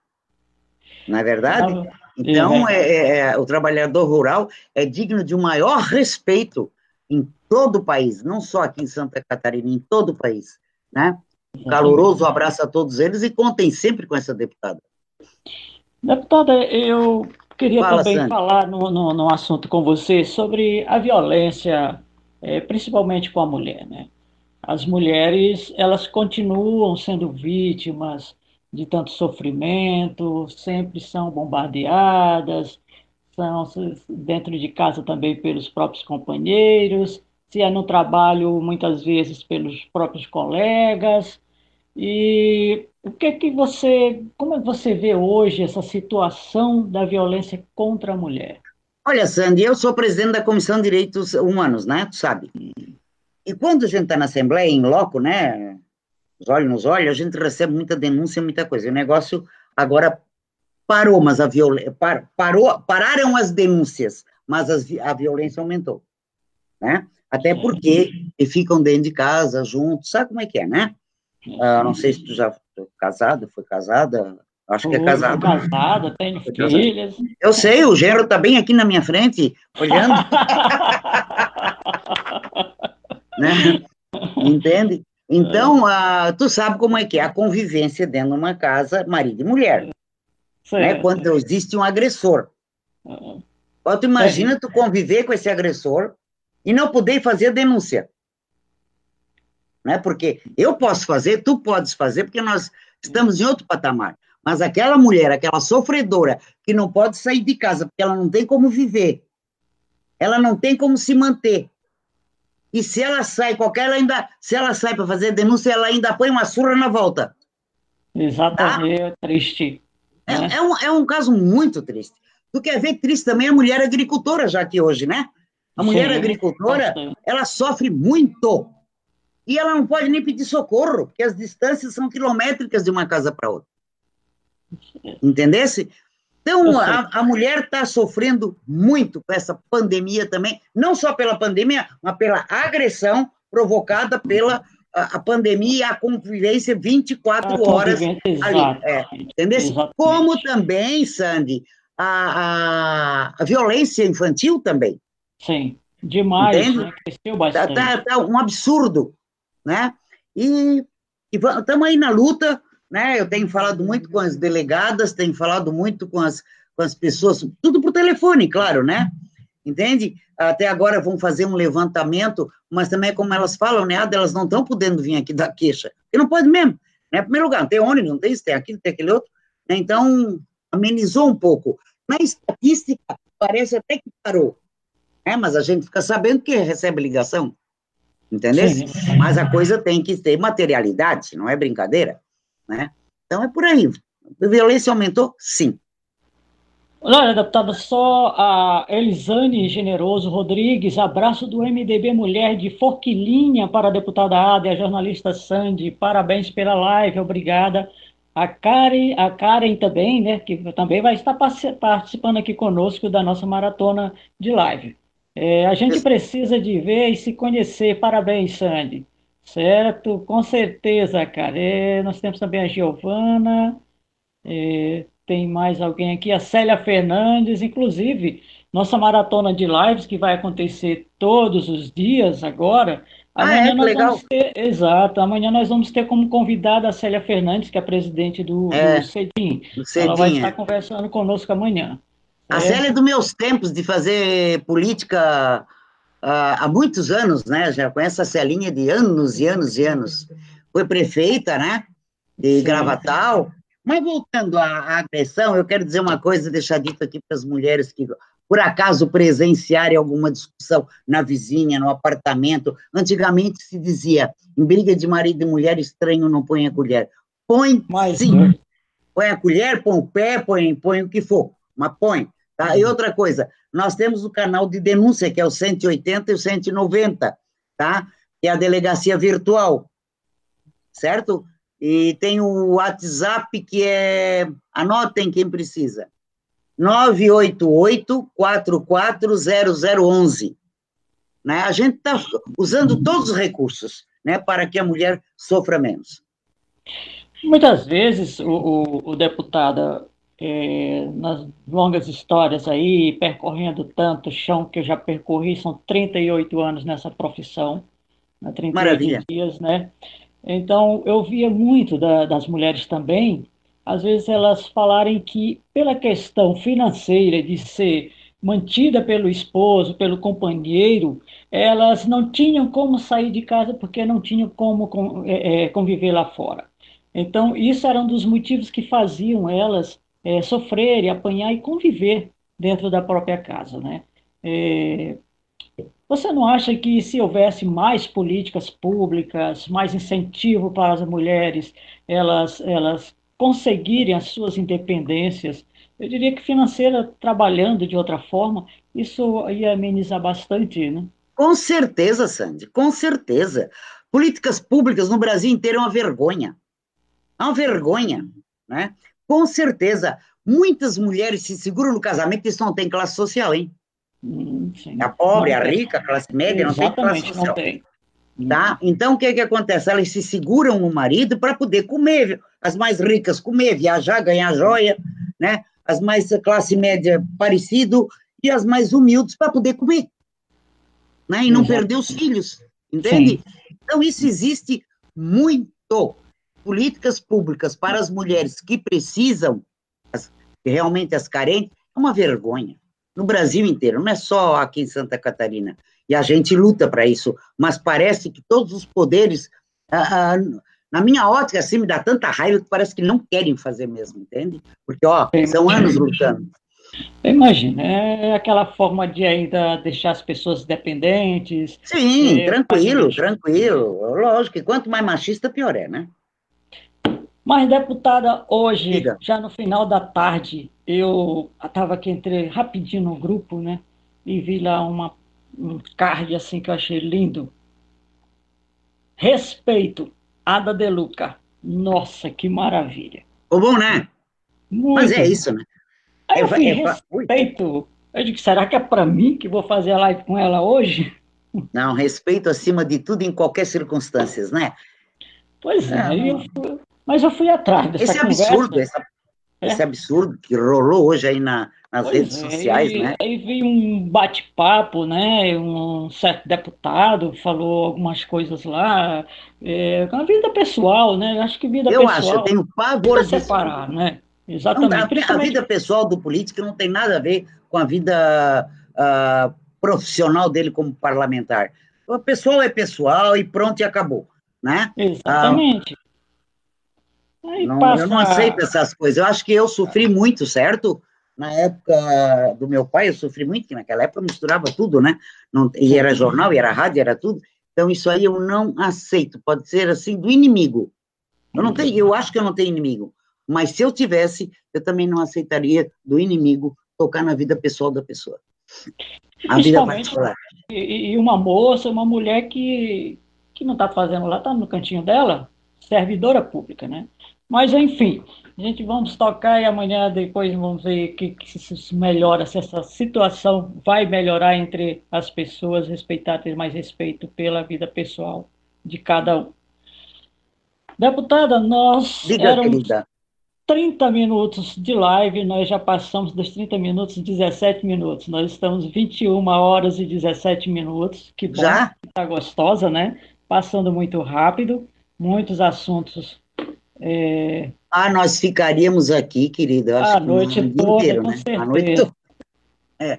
não é verdade? Então, é, é, é, o trabalhador rural é digno de um maior respeito em todo o país, não só aqui em Santa Catarina, em todo o país, né? Caloroso abraço a todos eles e contem sempre com essa deputada. Deputada, eu queria Fala, também Sandy. falar no, no, no, assunto com você sobre a violência, é, principalmente com a mulher, né? As mulheres, elas continuam sendo vítimas de tanto sofrimento, sempre são bombardeadas, são dentro de casa também pelos próprios companheiros, se é no trabalho, muitas vezes pelos próprios colegas, e o que que você, como é que você vê hoje essa situação da violência contra a mulher? Olha, Sandy, eu sou presidente da Comissão de Direitos Humanos, né? Tu sabe. E quando a gente está na Assembleia, em loco, né? Os olhos nos olhos, a gente recebe muita denúncia, muita coisa. O negócio agora parou, mas a violência par, parou, pararam as denúncias, mas as, a violência aumentou, né? Até porque ficam dentro de casa juntos, sabe como é que é, né? Uh, não sei se tu já foi casado, foi casada. Acho que é casado. Casada, tenho filhas. Eu sei, o Gero está bem aqui na minha frente, olhando. né? Entende? Então, uh, tu sabe como é que é a convivência dentro de uma casa, marido e mulher. né, quando existe um agressor. Uhum. tu imagina tu conviver com esse agressor e não poder fazer denúncia. Né? Porque eu posso fazer, tu podes fazer, porque nós estamos em outro patamar. Mas aquela mulher, aquela sofredora, que não pode sair de casa, porque ela não tem como viver, ela não tem como se manter. E se ela sai, qualquer, ela ainda, se ela sai para fazer denúncia, ela ainda põe uma surra na volta. Exatamente, tá? é triste. É, né? é, um, é um caso muito triste. Tu quer ver triste também a mulher agricultora, já que hoje, né? A mulher Sim, agricultora, ela sofre muito. E ela não pode nem pedir socorro, porque as distâncias são quilométricas de uma casa para outra. Entendesse? Então, a, a mulher está sofrendo muito com essa pandemia também, não só pela pandemia, mas pela agressão provocada pela a, a pandemia e a convivência 24 a horas ali. É, entendeu? Como também, Sandy, a, a, a violência infantil também. Sim, demais, Entende? né? Cresceu bastante. Tá, tá, tá, um absurdo, né? E estamos aí na luta, né? Eu tenho falado muito com as delegadas, tenho falado muito com as, com as pessoas, tudo por telefone, claro, né? Entende? Até agora vão fazer um levantamento, mas também, como elas falam, né? Ah, elas não estão podendo vir aqui dar queixa, porque não pode mesmo. Né? Em primeiro lugar, não tem ônibus, não tem isso, tem aquilo, tem aquele outro. Né? Então, amenizou um pouco. Na estatística, parece até que parou. É, mas a gente fica sabendo que recebe ligação, entendeu? Sim. Mas a coisa tem que ter materialidade, não é brincadeira, né? Então é por aí. A violência aumentou? Sim. Olha, deputada, só a Elisane Generoso Rodrigues, abraço do MDB Mulher de Forquilinha para a deputada Ada e a jornalista Sandy, parabéns pela live, obrigada. A Karen, a Karen também, né, que também vai estar participando aqui conosco da nossa maratona de live. É, a gente precisa de ver e se conhecer. Parabéns, Sandy. Certo? Com certeza, cara. É, nós temos também a Giovana, é, tem mais alguém aqui, a Célia Fernandes, inclusive, nossa maratona de lives que vai acontecer todos os dias agora, ah, amanhã é? nós legal. vamos ter, exato, amanhã nós vamos ter como convidada a Célia Fernandes, que é presidente do, é, do CEDIM. Ela vai estar conversando conosco amanhã. A é. Célia é dos meus tempos de fazer política uh, há muitos anos, né? Já conheço a Celinha de anos e anos e anos. Foi prefeita, né? De Sim. Gravatal. Mas voltando à agressão, eu quero dizer uma coisa, deixar dito aqui para as mulheres que por acaso presenciarem alguma discussão na vizinha, no apartamento. Antigamente se dizia, em briga de marido e mulher, estranho não põe a colher. Põe mas, sim. Né? Põe a colher, põe o pé, põe, põe o que for, mas põe. Tá? E uhum. outra coisa, nós temos o canal de denúncia, que é o 180 e o 190, tá? que é a delegacia virtual, certo? E tem o WhatsApp, que é, anotem quem precisa, 988-440011. Né? A gente está usando todos os recursos né, para que a mulher sofra menos. Muitas vezes, o, o, o deputada, é, nas longas histórias aí, percorrendo tanto chão que eu já percorri, são 38 anos nessa profissão, né, 38 Maravilha. dias, né? Então, eu via muito da, das mulheres também às vezes elas falarem que, pela questão financeira de ser mantida pelo esposo, pelo companheiro, elas não tinham como sair de casa porque não tinham como é, é, conviver lá fora. Então, isso era um dos motivos que faziam elas é, sofrer, apanhar e conviver dentro da própria casa, né? É, você não acha que se houvesse mais políticas públicas, mais incentivo para as mulheres, elas, elas conseguirem as suas independências, eu diria que financeira, trabalhando de outra forma, isso ia amenizar bastante, né? Com certeza, Sandy, com certeza. Políticas públicas no Brasil inteiro é uma vergonha. É uma vergonha, né? Com certeza. Muitas mulheres se seguram no casamento e isso não tem classe social, hein? Hum, a pobre, não a rica, a classe média, não tem classe social. Não tem. Tá? Então, o que, que acontece? Elas se seguram no marido para poder comer, as mais ricas comer, viajar, ganhar joia, né? as mais classe média parecido, e as mais humildes para poder comer. Né? E não Exato. perder os filhos, entende? Sim. Então, isso existe muito. Políticas públicas para as mulheres que precisam, que realmente as carentes, é uma vergonha. No Brasil inteiro, não é só aqui em Santa Catarina. E a gente luta para isso, mas parece que todos os poderes, ah, ah, na minha ótica, assim, me dá tanta raiva que parece que não querem fazer mesmo, entende? Porque, ó, são anos lutando. Imagina, é aquela forma de ainda deixar as pessoas dependentes. Sim, é, tranquilo, tranquilo. Lógico que quanto mais machista, pior é, né? Mas, deputada, hoje, Diga. já no final da tarde, eu estava aqui, entrei rapidinho no grupo, né? E vi lá uma, um card assim que eu achei lindo. Respeito, Ada De Luca. Nossa, que maravilha. Ficou bom, né? Muito Mas é isso, né? Aí eu fui, respeito. Eu digo, será que é para mim que vou fazer a live com ela hoje? Não, respeito acima de tudo em qualquer circunstância, né? Pois é, eu fui, mas eu fui atrás dessa esse conversa. Absurdo, essa, é. Esse absurdo que rolou hoje aí na, nas pois redes é, sociais, aí, né? Aí veio um bate-papo, né? Um certo deputado falou algumas coisas lá, é, a vida pessoal, né? Acho que vida eu pessoal. Eu acho, eu tenho pavor de separar, né? Exatamente. Não, a, Principalmente... a, vida pessoal do político não tem nada a ver com a vida uh, profissional dele como parlamentar. O pessoal é pessoal e pronto, e acabou. Né? Exatamente. Uh, não, passa... Eu não aceito essas coisas. Eu acho que eu sofri muito, certo? Na época do meu pai, eu sofri muito, que naquela época misturava tudo, né? Não, e era jornal, e era rádio, era tudo. Então, isso aí eu não aceito. Pode ser, assim, do inimigo. Eu não tenho, eu acho que eu não tenho inimigo. Mas se eu tivesse, eu também não aceitaria do inimigo tocar na vida pessoal da pessoa. A vida particular. E uma moça, uma mulher que, que não está fazendo lá, está no cantinho dela, servidora pública, né? Mas, enfim, a gente vamos tocar e amanhã depois vamos ver que, que se melhora, se essa situação vai melhorar entre as pessoas, respeitar, ter mais respeito pela vida pessoal de cada um. Deputada, nós Diga, éramos querida. 30 minutos de live, nós já passamos dos 30 minutos 17 minutos. Nós estamos 21 horas e 17 minutos. Que bom, já? tá gostosa, né? Passando muito rápido, muitos assuntos é... Ah, nós ficaríamos aqui, querida. a noite toda, inteiro, né? certeza. A noite toda. É.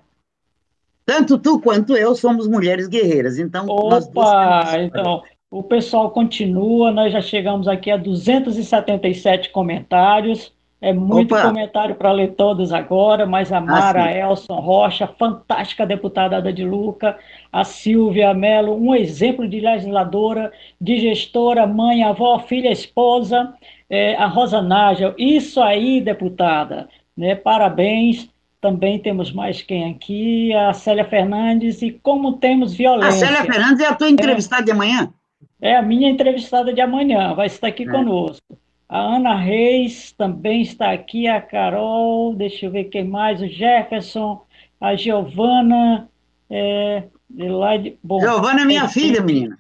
Tanto tu quanto eu somos mulheres guerreiras, então. Opa, então o pessoal continua, nós já chegamos aqui a 277 comentários. É muito Opa. comentário para ler todos agora, mas a Mara ah, Elson Rocha, fantástica deputada da de Luca, a Silvia Mello, um exemplo de legisladora, de gestora, mãe, avó, filha, esposa, é, a Rosa Nágel, isso aí, deputada, né? Parabéns. Também temos mais quem aqui? A Célia Fernandes, e como temos violência. A Célia Fernandes é a tua entrevistada é, de amanhã? É a minha entrevistada de amanhã, vai estar aqui é. conosco. A Ana Reis também está aqui, a Carol, deixa eu ver quem mais, o Jefferson, a Giovana, é, Elaide, bom, Giovana é minha é, filha, menina.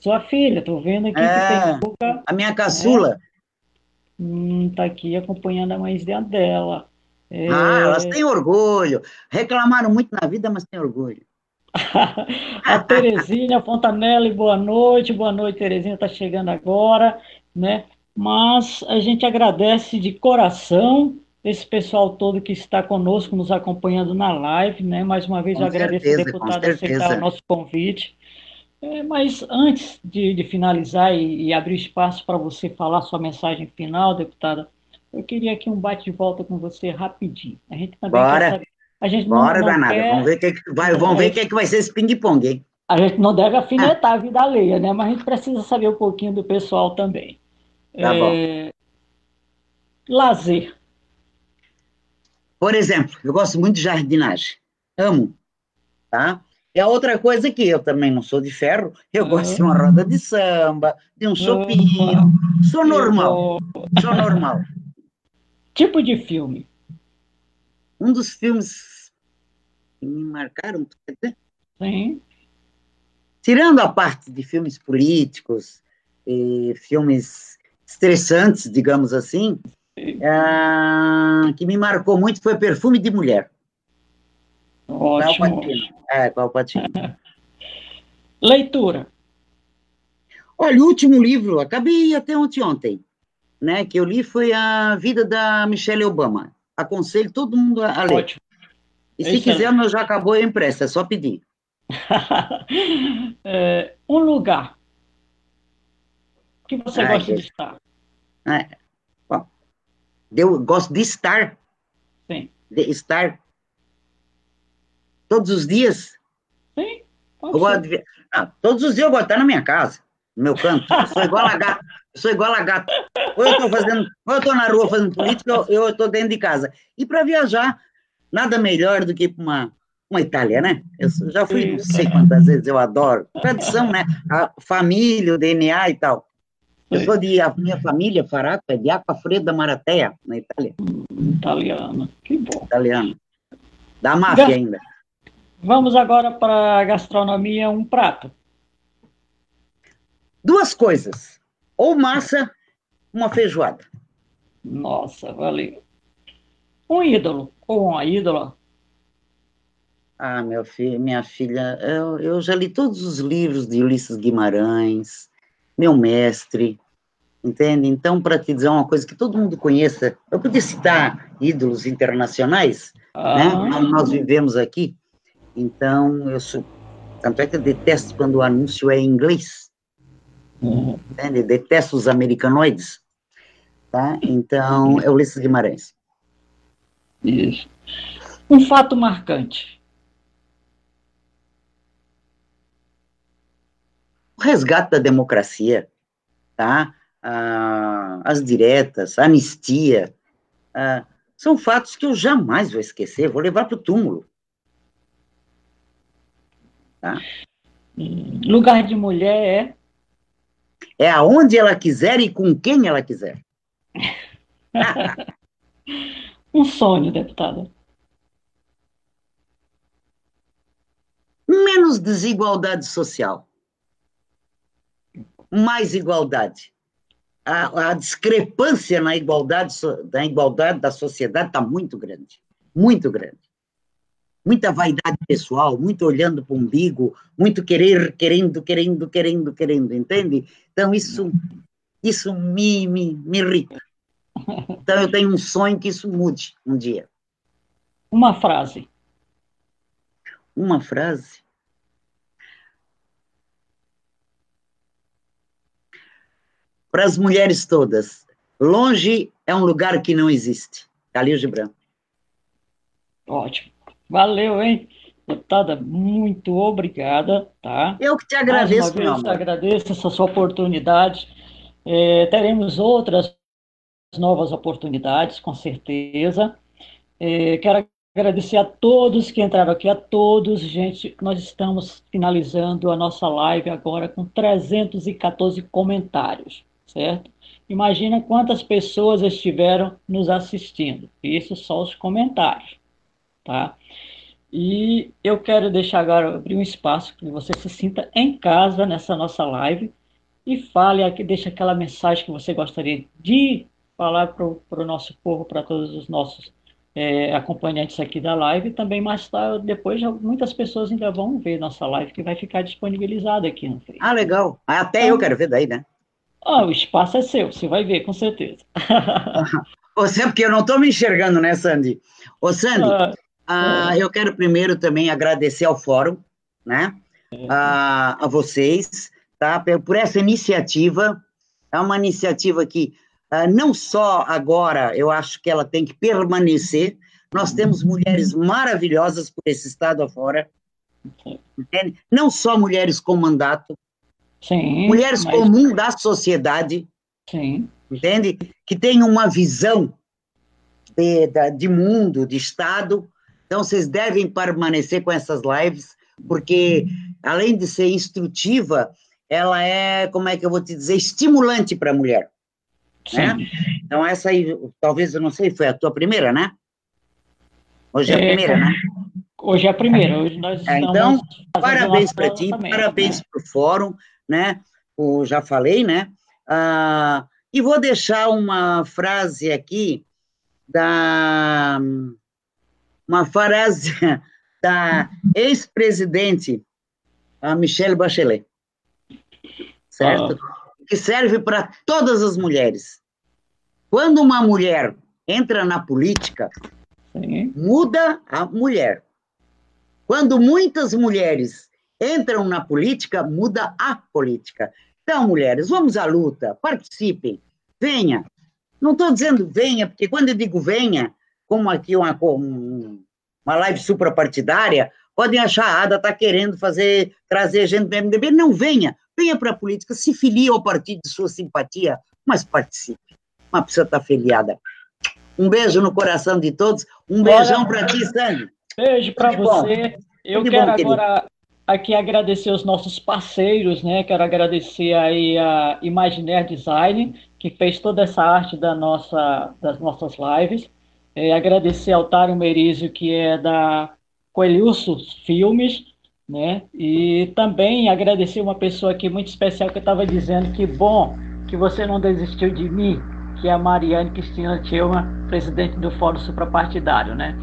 Sua filha, estou vendo aqui é, que tem A minha caçula. Está hum, tá aqui acompanhando a mãe dela. É... Ah, elas têm orgulho. Reclamaram muito na vida, mas têm orgulho. a Terezinha Fontanelli, boa noite, boa noite, Terezinha, está chegando agora, né? Mas a gente agradece de coração esse pessoal todo que está conosco, nos acompanhando na live, né? Mais uma vez com eu agradeço certeza, a deputada aceitar o nosso convite. É, mas antes de, de finalizar e, e, abrir espaço para você falar sua mensagem final, deputada, eu queria aqui um bate de volta com você rapidinho. A gente também Bora. Saber, a gente Bora, não, não danada. Quer... Vamos ver o que, que, vai, vamos ver que, é que vai ser esse ping-pong, hein? A gente não deve afinetar a vida alheia, né? Mas a gente precisa saber um pouquinho do pessoal também. Tá é... Lazer. Por exemplo, eu gosto muito de jardinagem. Amo. Tá? E a outra coisa que eu também não sou de ferro, eu gosto de uma roda de samba, de um chopinho. Sou normal. Sou normal. Tipo de filme? Um dos filmes que me marcaram, quer dizer? Sim. Tirando a parte de filmes políticos, e filmes estressantes, digamos assim, é, que me marcou muito foi Perfume de Mulher. Ótimo. É, qual Patino. Leitura. Olha, o último livro, acabei até ontem, ontem, né, que eu li foi A Vida da Michelle Obama. aconselho todo mundo a, ler. Ótimo. E se quiser, meu já acabou, eu empresto, é só pedir. é, um lugar que você Ai, gosta de estar. Bom, eu gosto de estar. Sim. De estar todos os dias. Sim. De... ah, todos os dias eu gosto de estar na minha casa, no meu canto. Eu sou igual a gata. Eu sou igual a gata. Ou eu estou fazendo, ou eu estou na rua fazendo política, ou eu estou dentro de casa. E para viajar, nada melhor do que para uma, uma Itália, né? Eu já fui não sei quantas vezes, eu adoro. Tradição, né? A família, o DNA e tal. Eu sou de, a minha família, Faraco, é de Acquafredda Maratea, na Itália. Italiana, que bom. Italiano. Da máfia ainda. Vamos agora para a gastronomia, um prato. Duas coisas. Ou massa, uma feijoada. Nossa, valeu. Um ídolo ou uma ídola? Ah, meu filho, minha filha, eu, eu já li todos os livros de Ulisses Guimarães, meu mestre, entende? Então, para te dizer uma coisa que todo mundo conheça, eu podia citar ídolos internacionais, ah. né? Nós vivemos aqui. Então, eu sou. Tanto é que eu detesto quando o anúncio é em inglês. Uhum. Entende? Detesto os americanoides. Tá? Então, é Ulisses Guimarães. Isso. Um fato marcante. O resgate da democracia, tá? Ah, as diretas, a anistia, ah, são fatos que eu jamais vou esquecer, vou levar para o túmulo. Tá? Lugar de mulher é? É aonde ela quiser e com quem ela quiser. um sonho, deputada. Menos desigualdade social. Mais igualdade. A, a discrepância na igualdade, da igualdade da sociedade está muito grande. Muito grande muita vaidade pessoal, muito olhando para o umbigo, muito querer, querendo, querendo, querendo, querendo, entende? Então, isso, isso me, me, me irrita. Então, eu tenho um sonho que isso mude um dia. Uma frase. Uma frase? Para as mulheres todas, longe é um lugar que não existe. Calil Gibran. Ótimo. Valeu, hein? Deputada, muito obrigada, tá? Eu que te agradeço, vez, meu amor. agradeço essa sua oportunidade. É, teremos outras novas oportunidades, com certeza. É, quero agradecer a todos que entraram aqui, a todos, gente. Nós estamos finalizando a nossa live agora com 314 comentários, certo? Imagina quantas pessoas estiveram nos assistindo. Isso só os comentários, tá? E eu quero deixar agora abrir um espaço que você se sinta em casa nessa nossa live e fale aqui, deixe aquela mensagem que você gostaria de falar para o nosso povo, para todos os nossos é, acompanhantes aqui da live. Também mais tarde, depois, muitas pessoas ainda vão ver nossa live, que vai ficar disponibilizada aqui no Facebook. Ah, legal. Até então, eu quero ver daí, né? Ah, o espaço é seu, você vai ver, com certeza. Você, porque eu não estou me enxergando, né, Sandy? Ô, Sandy, ah, ah, eu quero primeiro também agradecer ao Fórum, né? Ah, a vocês, tá? Por essa iniciativa. É uma iniciativa que ah, não só agora eu acho que ela tem que permanecer. Nós temos mulheres maravilhosas por esse estado afora. Entende? Não só mulheres com mandato, Sim, mulheres mas... comuns da sociedade. Sim. Entende? Que têm uma visão de, de mundo, de Estado, então, vocês devem permanecer com essas lives, porque além de ser instrutiva, ela é, como é que eu vou te dizer, estimulante para a mulher. Né? Então, essa aí, talvez, eu não sei, foi a tua primeira, né? Hoje é a é, primeira, né? Hoje é a primeira. Hoje nós é, então, parabéns para ti, também, parabéns né? para o fórum, né? O, já falei, né? Ah, e vou deixar uma frase aqui da uma frase da ex-presidente, a Michelle Bachelet, certo? Ah. Que serve para todas as mulheres. Quando uma mulher entra na política, Sim. muda a mulher. Quando muitas mulheres entram na política, muda a política. Então, mulheres, vamos à luta, participem, venha. Não estou dizendo venha, porque quando eu digo venha, como aqui uma, uma live suprapartidária, podem achar, a Ada está querendo fazer, trazer gente do MDB. Não, venha, venha para a política, se filie ao partido de sua simpatia, mas participe. Uma pessoa está filiada. Um beijo no coração de todos, um beijão para ti, Sandy. Beijo para você. Bom. Eu quero bom, agora aqui agradecer os nossos parceiros, né? Quero agradecer aí a Imaginaire Design, que fez toda essa arte da nossa, das nossas lives. É, agradecer ao Tário Merizio, que é da Coelhuço Filmes, né? E também agradecer uma pessoa aqui muito especial que estava dizendo que bom que você não desistiu de mim, que é a Mariane Cristina Tilma, presidente do Fórum Suprapartidário, né?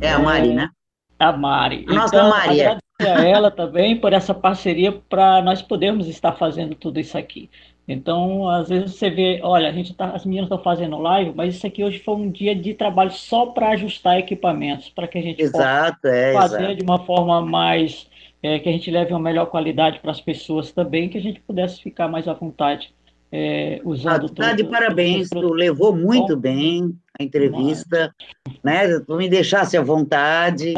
É a Mari, é, né? A Mari. Nossa, então, Maria. Agradecer a ela também por essa parceria para nós podermos estar fazendo tudo isso aqui. Então, às vezes você vê, olha, a gente tá, as meninas estão fazendo live, mas isso aqui hoje foi um dia de trabalho só para ajustar equipamentos, para que a gente exato, possa é, fazer exato. de uma forma mais é, que a gente leve uma melhor qualidade para as pessoas também, que a gente pudesse ficar mais à vontade é, usando. Ah, tá de parabéns, tu levou muito Bom, bem a entrevista, mas... né? Tu me deixasse à vontade,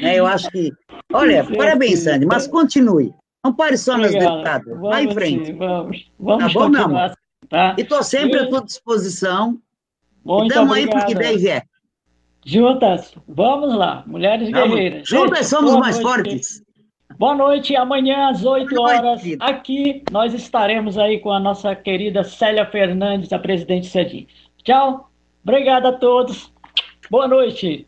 né? Eu acho que, olha, parabéns, Sandy, mas continue. Não pare só nas deputadas. Vai em frente. Sim, vamos. Vamos tá bom, tá? E estou sempre à tua disposição. Muito estamos aí porque daí vier. Juntas, vamos lá, mulheres vamos. guerreiras. Juntas somos mais fortes. Boa noite, amanhã às 8 horas, aqui nós estaremos aí com a nossa querida Célia Fernandes, a presidente CEDIM. Tchau, obrigado a todos, boa noite.